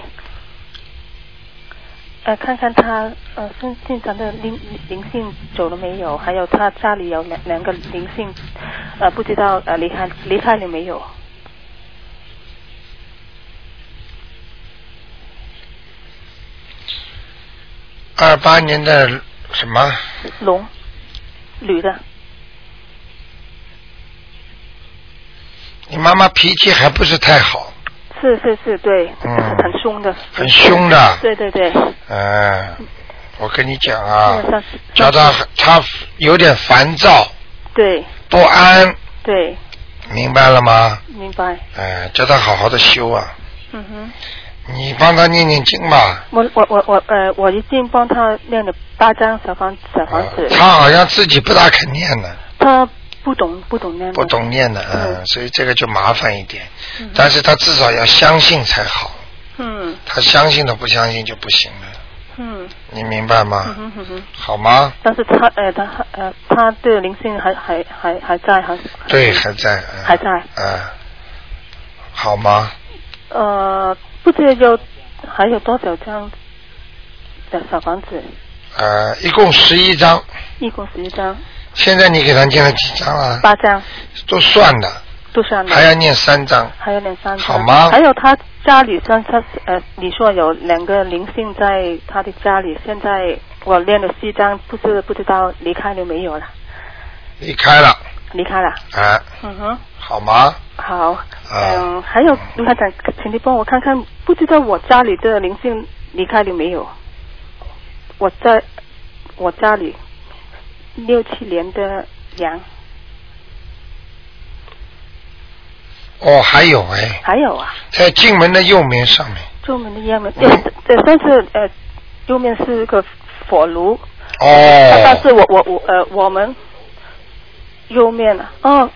S8: 呃，看看他呃身身上的灵灵性走了没有？还有他家里有两两个灵性，呃，不知道呃离开离开了没有？
S1: 二八年的什么？
S8: 龙，女的。
S1: 你妈妈脾气还不是太好，
S8: 是是是，对，
S1: 嗯。
S8: 很凶的，
S1: 很凶的。
S8: 对对对，
S1: 嗯，我跟你讲啊，叫他他有点烦躁、
S8: 对。
S1: 不安，
S8: 对，
S1: 明白了吗？
S8: 明白。
S1: 哎，叫他好好的修啊，
S8: 嗯哼，
S1: 你帮他念念经吧。
S8: 我我我我呃，我已经帮他念了八张小房小房子，
S1: 他好像自己不大肯念呢，
S8: 他不懂不懂念，
S1: 不懂念的，嗯，
S8: 嗯
S1: 所以这个就麻烦一点。
S8: 嗯。
S1: 但是他至少要相信才好，
S8: 嗯。
S1: 他相信都不相信就不行了，
S8: 嗯。
S1: 你明白吗？
S8: 嗯
S1: 好吗？
S8: 但是他呃他呃他的灵性还还还还在还
S1: 对，还在。嗯。
S8: 还在。
S1: 嗯，好吗？
S8: 呃不知道有还有多少张的小房子，
S1: 呃，一共十一张，
S8: 一共十一张，
S1: 现在你给他念了几张啊？
S8: 八张
S1: 都算的，
S8: 都算了。
S1: 还要念三张。
S8: 还要念三张，
S1: 好吗
S8: 还有他家里像他呃，你说有两个灵性在他的家里，现在我念了四张，不知不知道离开了没有了？
S1: 离开了，
S8: 离开了，
S1: 啊，
S8: 嗯哼，
S1: 好吗？
S8: 好，嗯，还有卢台长，请你帮我看看，不知道我家里的灵性离开了没有？我在我家里六七年的羊，
S1: 哦，还有哎，
S8: 还有啊，
S1: 在进门的右面上面，
S8: 专门的烟门，呃，呃，上次呃，右面是一个火炉，哦。但
S1: 哦，
S8: 是我我我呃我们右面啊，嗯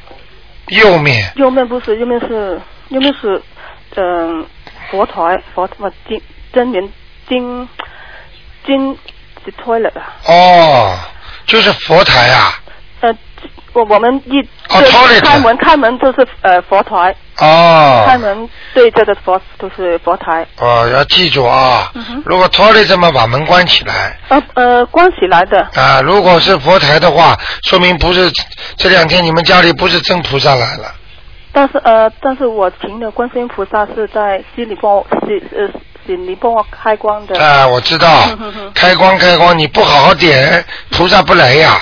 S1: 右面。
S8: 右面不是右面是右面是嗯、佛台佛么金真言金金是 toilet 啊，
S1: 哦，就是佛台啊。
S8: 呃我我们一
S1: 哦
S8: 就
S1: toilet
S8: 开门开门就是呃佛台，
S1: 哦。
S8: 开门对着的佛就是佛台，
S1: 哦，要记住啊！
S8: 嗯
S1: 如果 toilet 这么把门关起来。
S8: 呃呃关起来的，
S1: 啊，如果是佛台的话，说明不是这两天你们家里不是真菩萨来了。
S8: 但是呃但是我请的观世音菩萨是在心里帮我心呃心里帮我开光的，
S1: 啊，我知道。开光开光，你不好好点，菩萨不来呀。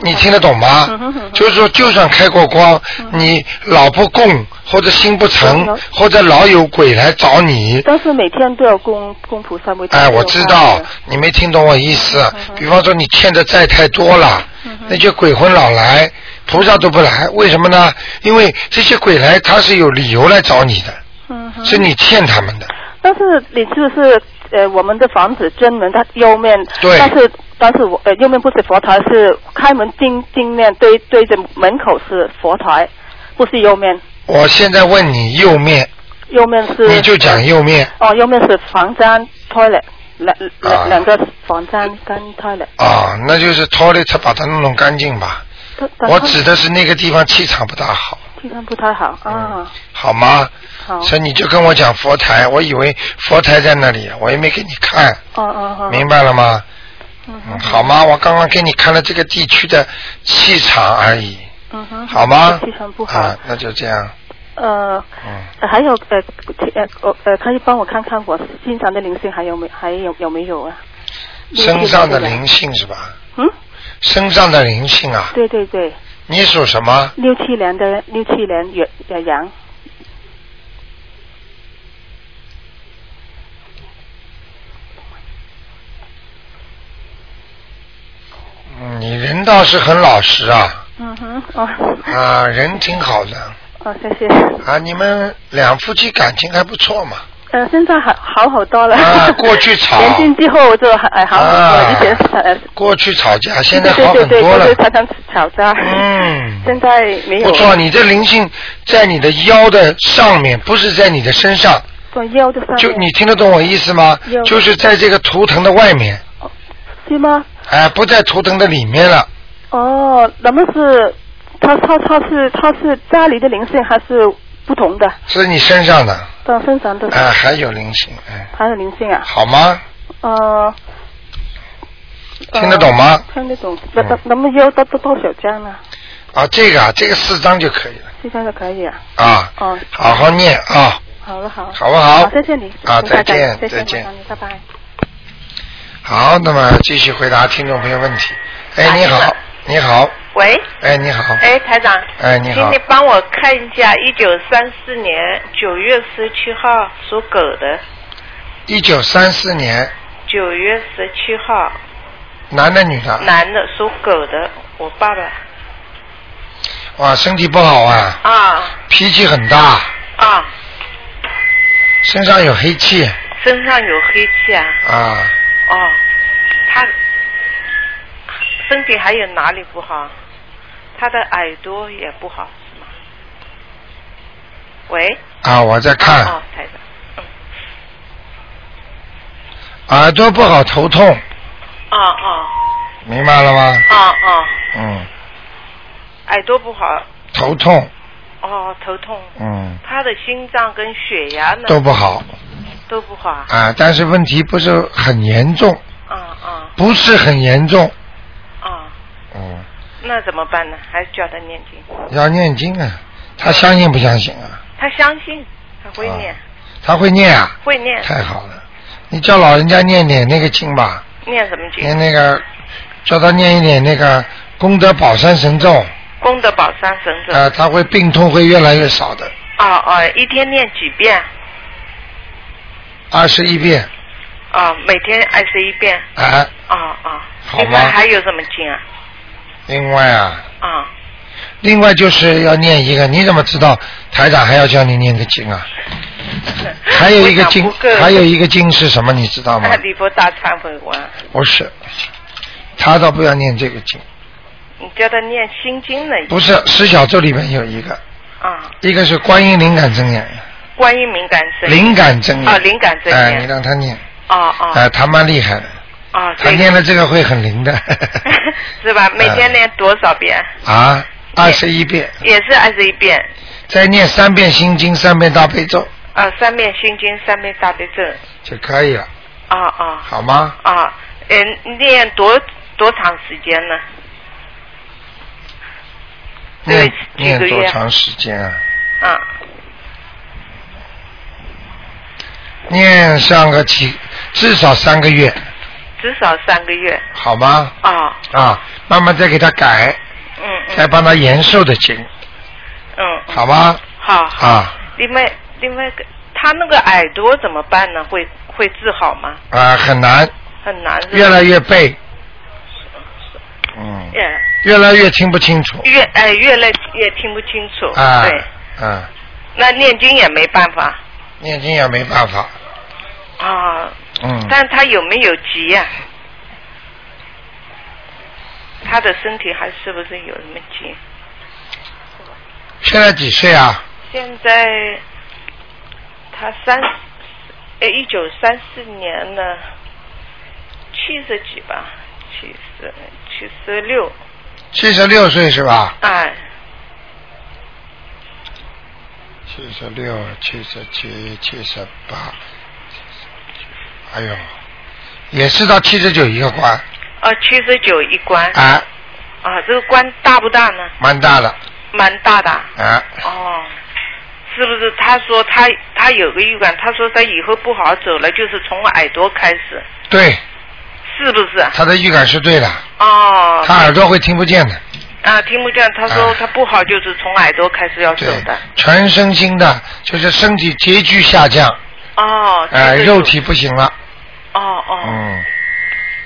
S8: 那
S1: 你听得懂吗？就是说，就算开过光，你老不供，或者心不诚
S8: 嗯，
S1: 或者老有鬼来找你，
S8: 但是每天都要供供菩萨，每天
S1: 哎，我知道，你没听懂我意思。比方说，你欠的债太多了，那些鬼魂老来，菩萨都不来，为什么呢？因为这些鬼来，他是有理由来找你的，是你欠他们的。
S8: 但是你是不是呃我们的房子正门它右面，
S1: 对。
S8: 但是但是我呃右面不是佛台，是开门进进面对对着门口是佛台，不是右面，
S1: 我现在问你右面，
S8: 右面是
S1: 你就讲右面。
S8: 哦，右面是房间 toilet 两
S1: 啊。
S8: 两两个房间跟 toilet，
S1: 啊，那就是 toilet 把它弄弄干净吧。我指的是那个地方气场不大好，
S8: 气场不太好啊，
S1: 好吗？
S8: 好，
S1: 所以你就跟我讲佛台，我以为佛台在那里，我也没给你看，
S8: 哦哦哦，
S1: 明白了吗？
S8: 嗯
S1: 嗯，好吗？我刚刚给你看了这个地区的气场而已，
S8: 嗯哼，
S1: 好吗？
S8: 气场不好，
S1: 啊，那就这样。
S8: 呃。
S1: 嗯，
S8: 还有呃呃呃呃，可以帮我看看我身上的灵性还有没还有有没有啊？
S1: 身上的灵性是吧？
S8: 嗯，
S1: 身上的灵性啊，
S8: 对对对，
S1: 你属什么？
S8: 六七年的六七年月呃羊，
S1: 你人倒是很老实啊，
S8: 嗯哼哦。
S1: 啊，人挺好的。
S8: 哦谢谢，
S1: 啊，你们两夫妻感情还不错嘛。
S8: 呃现在好好好多了，
S1: 啊过去吵。
S8: 年轻之后就还好很多，
S1: 啊
S8: 以前呃
S1: 过去吵架，现在
S8: 对
S1: 好
S8: 对对对，
S1: 很多了。
S8: 就是。常常吵架，
S1: 嗯，
S8: 现在没有。
S1: 不错，你这灵性在你的腰的上面，不是在你的身上。
S8: 在腰的上面。
S1: 就你听得懂我意思吗？就是在这个图腾的外面，
S8: 是吗？
S1: 哎，不在图腾的里面了。
S8: 哦，那么是他他他是他是家里的灵性还是不同的？
S1: 是你身上的，
S8: 到身上的
S1: 哎，还有灵性，哎，
S8: 还有灵性啊？
S1: 好吗？
S8: 呃，
S1: 听得懂吗
S8: 呃听得懂。那那那么要到多多少张呢？
S1: 啊，这个啊，这个四张就可以了
S8: 四张就可以啊。
S1: 啊，
S8: 哦，
S1: 好好念啊。
S8: 好了好了。
S1: 好不好
S8: 好，谢谢你。
S1: 啊
S8: 谢谢大家
S1: 再见再见
S8: 麻烦你拜拜。
S1: 好，那么继续回答听众朋友问题。哎，你好，你好，
S9: 喂，
S1: 哎，你好，
S9: 哎，台长，
S1: 哎，你好。
S9: 请你，帮我看一下一九三四年九月十七号属狗的，
S1: 一九三四年，
S9: 九月十七号，
S1: 男的女的？
S9: 男的属狗的，我爸爸。
S1: 哇，身体不好啊，
S9: 啊。
S1: 脾气很大，
S9: 啊，
S1: 身上有黑气。
S9: 身上有黑气啊，
S1: 啊，
S9: 哦，他身体还有哪里不好？他的耳朵也不好是吗？喂，
S1: 啊，我在看。
S9: 哦，台长，嗯，
S1: 耳朵不好，头痛，
S9: 啊啊
S1: 明白了吗？
S9: 啊啊，
S1: 嗯，
S9: 耳朵不好，
S1: 头痛，
S9: 哦，头痛。
S1: 嗯，
S9: 他的心脏跟血压呢？
S1: 都不好
S9: 都不好啊
S1: 啊，但是问题不是很严重，
S9: 啊啊
S1: 不是很严重，
S9: 啊！
S1: 嗯，
S9: 那怎么办呢？还是叫他念经？
S1: 要念经啊，他相信不相信啊？
S9: 他相信，他会念，
S1: 他会念啊，
S9: 会念。
S1: 太好了，你叫老人家念点那个经吧，
S9: 念什么经？
S1: 念那个，叫他念一点那个功德宝山神咒，
S9: 功德宝山神咒。
S1: 啊，他会病痛会越来越少的，
S9: 哦哦，一天念几遍？
S1: 二十一遍，
S9: 哦，每天二十一遍。
S1: 啊，
S9: 哦哦。
S1: 好吗
S9: 另外还有什么经啊？
S1: 另外啊，
S9: 啊、
S1: 另外就是要念一个，你怎么知道台长还要叫你念个经啊？[LAUGHS] 还有一个经还有一个经是什么？你知道吗？
S9: 礼佛大忏悔文，
S1: 不是，他倒不要念这个经，
S9: 你叫他念心经呢？
S1: 不是十小咒里面有一个，
S9: 啊，
S1: 一个是观音灵感真言，
S9: 观音敏感神
S1: 灵感真言
S9: 啊，灵感真
S1: 哎，你，让他念，
S9: 哦哦。
S1: 哎，他蛮厉害的，
S9: 哦，
S1: 他念了这个会很灵的。[LAUGHS]
S9: 是吧？[LAUGHS] 每天念多少遍？
S1: 啊，二十一遍，
S9: 也是二十一遍，
S1: 再念三遍心经，三遍大悲咒。
S9: 啊，三遍心经，三遍大悲咒，
S1: 就可以了，
S9: 啊啊
S1: 好吗？
S9: 啊，嗯，念多多长时间呢？
S1: 念
S9: 对
S1: 念多长时间啊？
S9: 啊，
S1: 念上个几至少三个月，
S9: 至少三个月。
S1: 好吗？
S9: 啊，
S1: 啊，慢慢再给他改，
S9: 嗯嗯
S1: 再帮他延寿的经，
S9: 嗯，
S1: 好吗？
S9: 好。
S1: 啊
S9: 另外另外一个，他那个耳朵怎么办呢？会会治好吗？
S1: 啊，很难，
S9: 很难。
S1: 越来越背，嗯，
S9: 越
S1: 越来越听不清楚，
S9: 越哎越来越听不清楚。
S1: 啊，
S9: 对，
S1: 嗯，
S9: 那念经也没办法
S1: 念经也没办法，
S9: 啊。
S1: 嗯，
S9: 但他有没有急呀、他的身体还是不是有什么急？
S1: 现在几岁啊？
S9: 现在他三，哎，一九三四年的，七十几吧，七十七十六，
S1: 七十六岁是吧？
S9: 哎，
S1: 七十六、七十七、七十八，哎呦，也是到七十九一个关，
S9: 哦，七十九一关，
S1: 啊，
S9: 啊，这个关大不大呢？
S1: 蛮大的，
S9: 蛮大的，
S1: 啊，
S9: 哦，是不是？他说他他有个预感，他说他以后不好走了，就是从耳朵开始，
S1: 对，
S9: 是不是？
S1: 他的预感是对的，
S9: 哦，
S1: 他耳朵会听不见的，
S9: 啊，听不见。他说
S1: 啊。
S9: 他不好，就是从耳朵开始要走的。，
S1: 全身心的，就是身体急剧下降，
S9: 哦，
S1: 哎，肉体不行了，
S9: 哦哦。
S1: 嗯，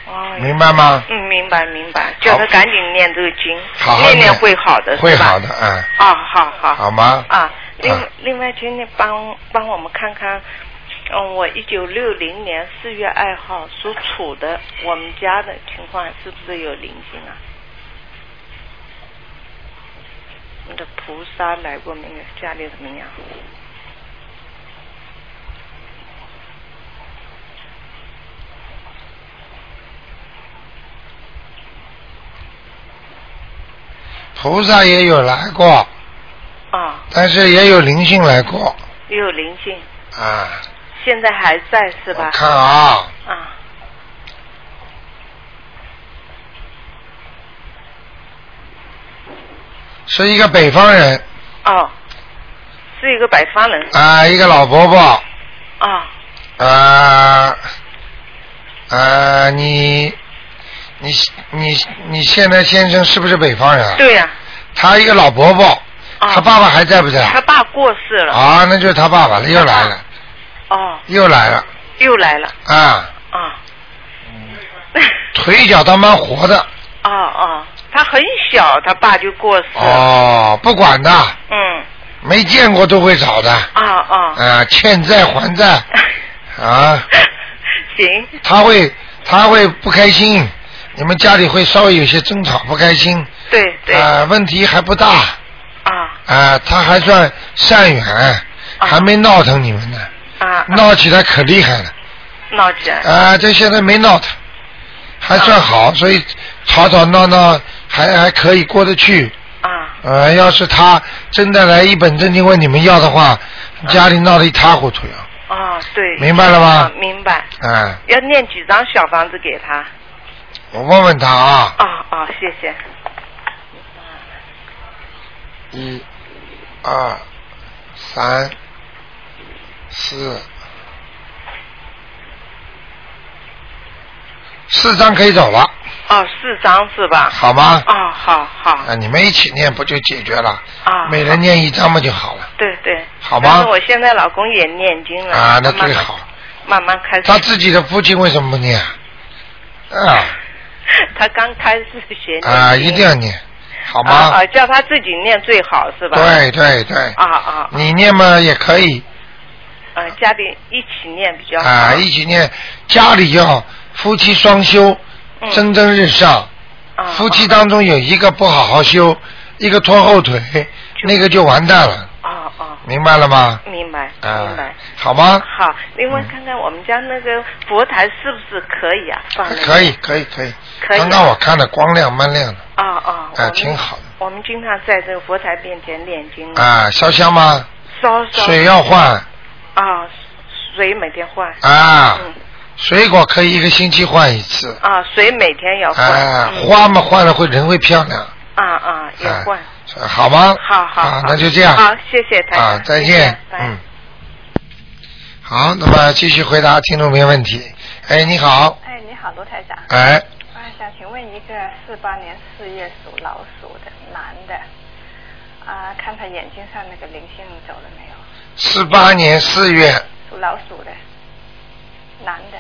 S9: 哦，
S1: 明白吗？
S9: 嗯，明白明白，叫他赶紧念这个经，
S1: 好好
S9: 念。念
S1: 念
S9: 会好的，
S1: 会好的，哎，
S9: 啊，好好。
S1: 好吗？
S9: 啊，另
S1: 啊。
S9: 另外，请你帮帮我们看看，嗯，我一九六零年四月二号属鼠的，我们家的情况是不是有灵性啊？你的菩萨来过没有？家里怎么样？
S1: 菩萨也有来过，
S9: 啊，
S1: 但是也有灵性来过，
S9: 也有灵性，
S1: 啊，
S9: 现在还在是吧？
S1: 看啊，
S9: 啊，
S1: 是一个北方人。
S9: 哦，是一个北方人。
S1: 啊，一个老伯伯，
S9: 啊，
S1: 啊啊，你你你你现在先生是不是北方人啊？
S9: 对呀、
S1: 他一个老伯伯，
S9: 啊
S1: 他爸爸还在不在？
S9: 他爸过世了。
S1: 啊，那就是他爸爸了，又来了，
S9: 哦，
S1: 又来了。
S9: 又来了。
S1: 啊！
S9: 啊。
S1: 腿脚倒蛮活的。
S9: 哦哦，他很小，他爸就过世了。
S1: 哦，不管的，
S9: 嗯，
S1: 没见过都会找的。
S9: 啊啊。
S1: 啊，欠债还债。[LAUGHS] 啊，
S9: 行，
S1: 他会他会不开心，你们家里会稍微有些争吵，不开心。
S9: 对对。
S1: 啊，问题还不大。
S9: 啊。
S1: 啊，他还算善缘，还没闹腾你们呢，
S9: 啊，
S1: 闹起来可厉害了。
S9: 闹起来。
S1: 啊，这现在没闹腾，还算好，所以吵吵闹闹还还可以过得去。
S9: 啊
S1: 呃，要是他真的来一本正经问你们要的话，家里闹得一塌糊涂呀。
S9: 啊，对。
S1: 明白了吗
S9: 啊明白。
S1: 哎，
S9: 要念几张小房子给他？
S1: 我问问他啊，
S9: 啊啊，谢谢。
S1: 一、二、三、四，四张可以走了，
S9: 哦，四张是吧？
S1: 好吗？
S9: 啊，好好
S1: 啊，你们一起念不就解决了？
S9: 啊。
S1: 每人念一张嘛就好了。
S9: 对对。
S1: 好吗
S9: 但是我现在老公也念经了。
S1: 啊，那最好。
S9: 慢慢开始。
S1: 他自己的父亲为什么不念？啊 [LAUGHS]
S9: 他刚开始学念
S1: 啊，一定要念，好
S9: 啊
S1: 吗？
S9: 啊，叫他自己念最好是吧？
S1: 对对对，
S9: 啊啊
S1: 你念嘛也可以，
S9: 啊，家里一起念比较好。
S1: 啊，一起念，家里要夫妻双修，
S9: 嗯
S1: 蒸蒸日上。
S9: 啊
S1: 夫妻当中有一个不好好修，一个拖后腿，那个就完蛋了，
S9: 哦哦，
S1: 明白了吗？
S9: 明白
S1: 啊
S9: 明白。，
S1: 好吗？
S9: 好，另外看看我们家那个佛台是不是可以啊？放那个
S1: 可以，可以，可以。
S9: 可以啊
S1: 刚刚我看的光亮蛮亮的，
S9: 啊啊，我
S1: 啊，挺好的。
S9: 我们经常在这个佛台面前念经
S1: 啊，烧香吗？
S9: 烧烧
S1: 水要换
S9: 啊，水每天换
S1: 啊，
S9: 嗯
S1: 水果可以一个星期换一次。
S9: 啊，水每天要换
S1: 啊，
S9: 嗯
S1: 花嘛换了会人会漂亮，
S9: 啊啊也换。
S1: 好吗？
S9: 好好
S1: 那就这样。
S9: 好，谢谢台长
S1: 啊，再见嗯。好，那么继续回答听众朋友问题。哎，你好，
S10: 哎，你好，罗台长。
S1: 哎，
S10: 我想请问一个四八年四月属老鼠的男的，啊，看他眼睛上那个灵性走了没有？
S1: 四八年四月，
S10: 属老鼠的男的，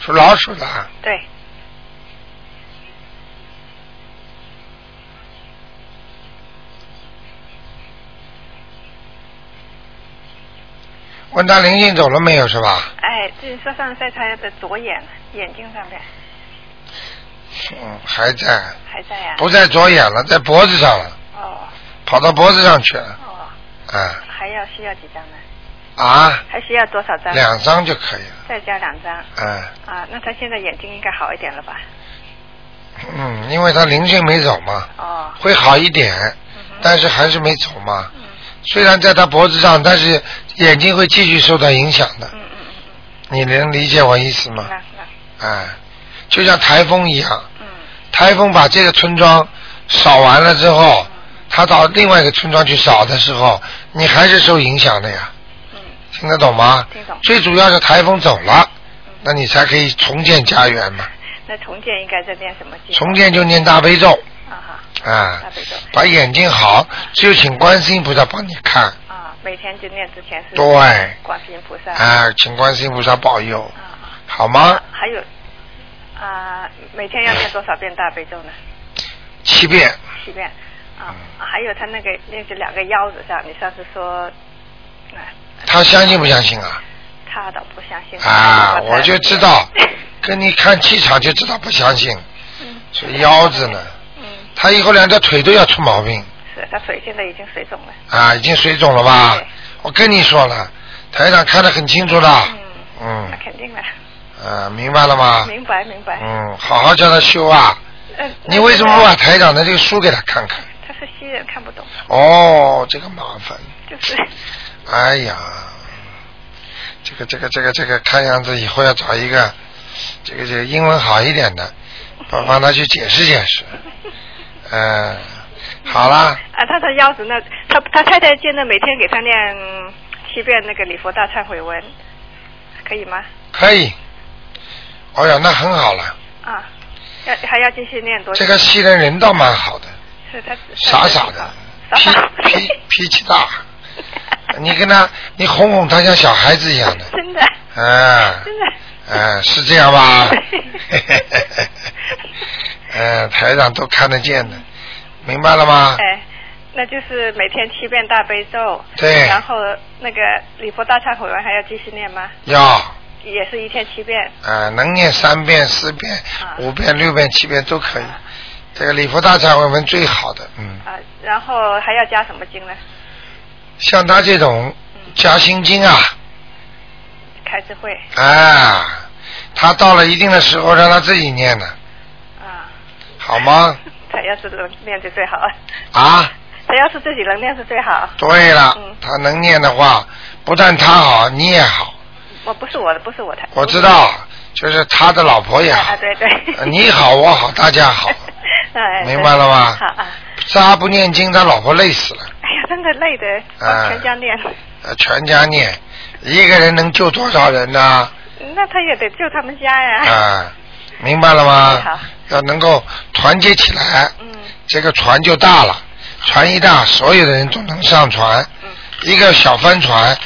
S1: 属老鼠的。啊，
S10: 对，
S1: 问他灵性走了没有是吧？
S10: 哎，这说上在他的左眼眼睛上面
S1: 嗯，还在，
S10: 还在啊？
S1: 不在左眼了，在脖子上了，
S10: 哦
S1: 跑到脖子上去了，
S10: 哦，
S1: 啊
S10: 还要需要几张呢？
S1: 啊，
S10: 还需要多少张？
S1: 两张就可以了，
S10: 再加两张。
S1: 嗯
S10: 啊，那他现在眼睛应该好一点了吧？
S1: 嗯，因为他灵性没走嘛，
S10: 哦，
S1: 会好一点，但是还是没走嘛。虽然在他脖子上，但是眼睛会继续受到影响的。你能理解我意思吗？哎，就像台风一样，台风把这个村庄扫完了之后，他到另外一个村庄去扫的时候，你还是受影响的呀。听得懂吗？
S10: 听懂。
S1: 最主要是台风走了，那你才可以重建家园嘛。[LAUGHS]
S10: 那重建应该在念什么经？
S1: 重建就念大悲咒
S10: 啊
S1: 啊
S10: 大悲咒，
S1: 把眼睛好，只有请观世音菩萨帮你看
S10: 啊，每天就念之前是
S1: 对
S10: 观世音菩萨
S1: 啊，请观世音菩萨保佑，
S10: 啊
S1: 好吗？
S10: 还有啊，每天要念多少遍大悲咒呢？
S1: 七遍，
S10: 七遍啊，还有他那个那是两个腰子上，你上次说，啊，
S1: 他相信不相信啊？
S10: 他倒不相信
S1: 啊，我就知道，[LAUGHS] 跟你看气场就知道不相信，是腰子呢，他以后两条腿都要出毛病
S10: 是他腿现在已经水肿了，
S1: 啊，已经水肿了吧？我跟你说了，台长看得很清楚的，嗯嗯
S10: 那，肯定的，
S1: 啊，明白了吗？
S10: 明白明白。
S1: 嗯，好好叫他修啊。
S10: 嗯，
S1: 你为什么不把台长的这个书给他看看？
S10: 他是西人看不懂，
S1: 哦，这个麻烦。
S10: 就是
S1: 哎呀，这个这个这个这个，看样子以后要找一个这个这个英文好一点的，帮帮他去解释解释。嗯，好啦，
S10: 啊，他的腰子那他他太太见的每天给他念七遍那个礼佛大忏悔文，可以吗？
S1: 可以。哎呀，那很好了。
S10: 啊，要还要继续念多久？
S1: 这个西人人倒蛮好的，
S10: 是他
S1: 傻傻的，
S10: 傻傻
S1: 脾脾气大。你跟他，你哄哄他像小孩子一样的。
S10: 真的。
S1: 啊。
S10: 真的。
S1: 嗯，是这样吧？[LAUGHS] [LAUGHS] [LAUGHS] 嗯，台长都看得见的，明白了吗？
S10: 哎，那就是每天七遍大悲咒。
S1: 对
S10: 然后那个礼佛大忏悔文还要继续念吗？
S1: 要，
S10: 也是一天七遍。
S1: 啊，能念三遍、四遍、五遍、六遍、七遍都可以。这个礼佛大忏悔文最好的，嗯，
S10: 啊，然后还要加什么经呢？
S1: 像他这种加心经啊，
S10: 开智慧。
S1: 啊，他到了一定的时候让他自己念的，
S10: 啊，
S1: 好吗？
S10: 他要是能念就最好。
S1: 啊，
S10: 他要是自己能念是最好。
S1: 对了，
S10: 嗯
S1: 他能念的话，不但他好，你也好。
S10: 我不是我的，不是我的。
S1: 我知道，就是他的老婆也好
S10: 啊，，对对。
S1: 呃你好我好大家好，[LAUGHS]
S10: 哎，
S1: 明白了吧
S10: 好啊。
S1: 他不念经，他老婆累死了，
S10: 哎呀，真的累的，
S1: 啊
S10: 全家念。
S1: 呃，全家念，一个人能救多少人呢？
S10: 那他也得救他们家呀。
S1: 啊，明白了吗
S10: 好？
S1: 要能够团结起来，
S10: 嗯
S1: 这个船就大了。船一大，所有的人都能上船。
S10: 嗯
S1: 一个小帆船，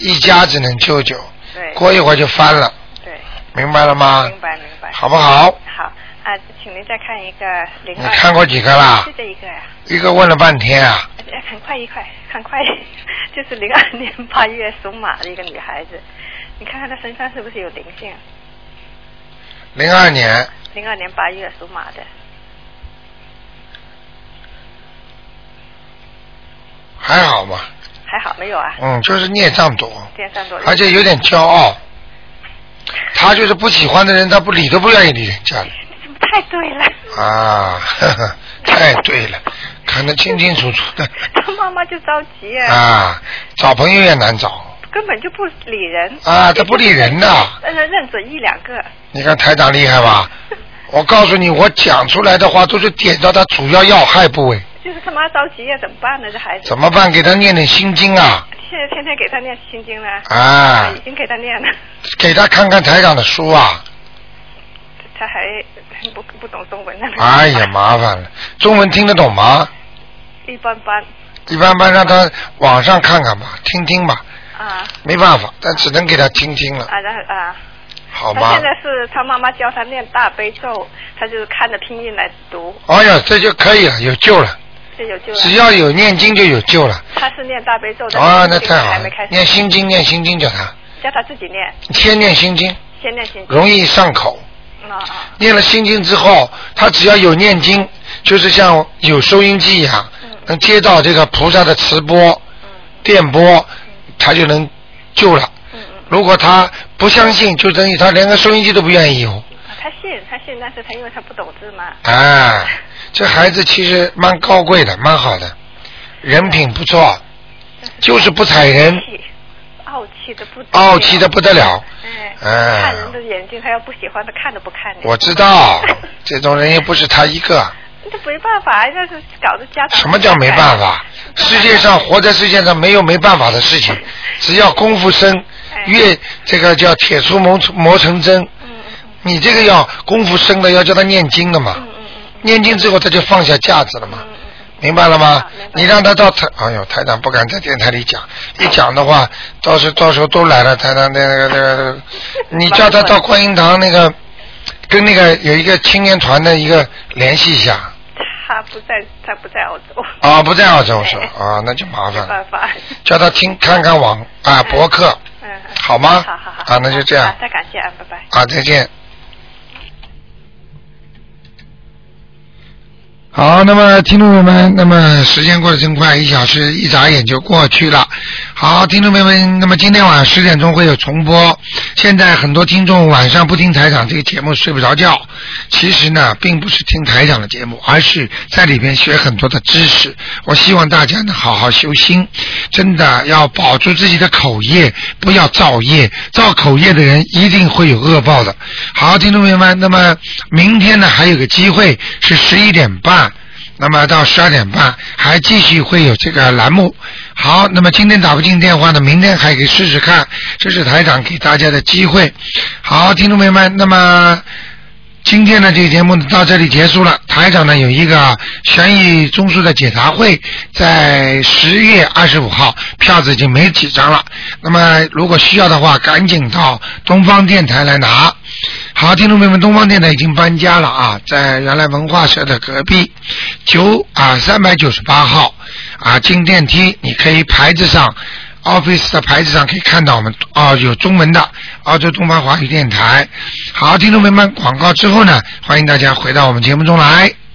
S1: 一家子能救救，
S10: 对
S1: 过一会儿就翻了，
S10: 对，
S1: 明白了吗？
S10: 明白明白。
S1: 好不好？
S10: 好啊，请您再看一个零
S1: 你。看过几个啦
S10: 就这一个呀、
S1: 一个问了半天啊，
S10: 哎，很快一块，很快，[LAUGHS] 就是零二年八月属马的一个女孩子，你看看她身上是不是有灵性？
S1: 零二年。
S10: 零二年八月属马的，
S1: 还好吧，
S10: 还好没有啊？
S1: 嗯，就是孽障多，
S10: 孽障多。
S1: 而且有点骄傲。他就是不喜欢的人，他不理都不愿意理人家的。
S10: 太对了，
S1: 啊，呵呵，太对了，看得清清楚楚的。[LAUGHS]
S10: 他妈妈就着急啊，
S1: 啊，找朋友也难找
S10: 根本就不理人。
S1: 啊，他不理人的。
S10: 但是认准一两个，
S1: 你看台长厉害吧？[LAUGHS] 我告诉你，我讲出来的话都是点到他主要要害部位，
S10: 就是他妈着急呀、怎么办呢？这孩子
S1: 怎么办？给他念点心经啊，
S10: 现在天天给他念心经呢，
S1: 啊
S10: 已经给他念了，
S1: 给他看看台长的书啊。
S10: 他还不不懂中文呢。
S1: 哎呀，麻烦了，中文听得懂吗？[LAUGHS]
S10: 一般般
S1: 一般般让他网上看看吧，听听吧，
S10: 啊
S1: 没办法，但只能给他听听了，
S10: 啊，然后啊。
S1: 好吗
S10: 他现？在是他妈妈教他念大悲咒，他就是看着拼音来读，
S1: 哎呀，这就可以了，有救了，
S10: 这有救了。
S1: 只要有念经就有救了。
S10: 他是念大悲咒，的
S1: 啊，
S10: 是
S1: 那太好了念心经，念心经叫他，
S10: 叫他自己念，
S1: 先念心经，
S10: 先念心经。
S1: 容易上口。
S10: 啊啊，
S1: 念了心经之后，他只要有念经，就是像有收音机一样，
S10: 嗯
S1: 能接到这个菩萨的磁波、电波，他就能救了。
S10: 嗯
S1: 如果他不相信，就等于他连个收音机都不愿意有。
S10: 他信他信，但是他因为他不懂字嘛，
S1: 啊，这孩子其实蛮高贵的，蛮好的，人品不错，就是不睬人，
S10: 傲气的不
S1: 傲气的不得了。
S10: 看人的眼睛，他要不喜欢，他看都不看你。
S1: 我知道，这种人又不是他一个。
S10: 这没办法，那是搞得家长。
S1: 什么叫没办法？世界上活在世界上没有没办法的事情，[LAUGHS] 只要功夫深，
S10: 哎
S1: 越这个叫铁杵磨磨成针。
S10: 嗯
S1: 你这个要功夫深的，要叫他念经的嘛。
S10: 嗯
S1: 念经之后他就放下架子了嘛。明白了吗？你让他到台，哎呦，台长不敢在电台里讲，一讲的话，到时到时候都来了，台长那个那个，那个你叫他到观音堂那个，跟那个有一个青年团的一个联系一下。
S10: 他不在，他不在澳洲。
S1: 啊，不在澳洲是吧？啊，那就麻烦了。
S10: 没办法。
S1: 叫他听看看网啊博客，
S10: 嗯。
S1: 好吗？
S10: 好好好。
S1: 啊，那就这样
S10: 好再感谢啊，拜拜。
S1: 啊，再见。好，那么听众朋友们，那么时间过得真快，一小时一眨眼就过去了。好，听众朋友们，那么今天晚上十点钟会有重播。现在很多听众晚上不听台长这个节目睡不着觉，其实呢，并不是听台长的节目，而是在里边学很多的知识。我希望大家呢好好修心，真的要保住自己的口业，不要造业。造口业的人一定会有恶报的。好，听众朋友们，那么明天呢还有个机会是十一点半。那么到十二点半还继续会有这个栏目。好，那么今天打不进电话呢，明天还可以试试看，这是台长给大家的机会。好，听众朋友们，那么今天的这个节目到这里结束了。台长呢有一个悬疑综述的解答会，在十月二十五号，票子已经没几张了。那么如果需要的话，赶紧到东方电台来拿。好，听众朋友们，东方电台已经搬家了啊，在原来文化社的隔壁，九啊三百九十八号啊，进电梯你可以牌子上。Office 的牌子上可以看到我们哦，有中文的澳洲东方华语电台。好，听众朋友们，广告之后呢，欢迎大家回到我们节目中来。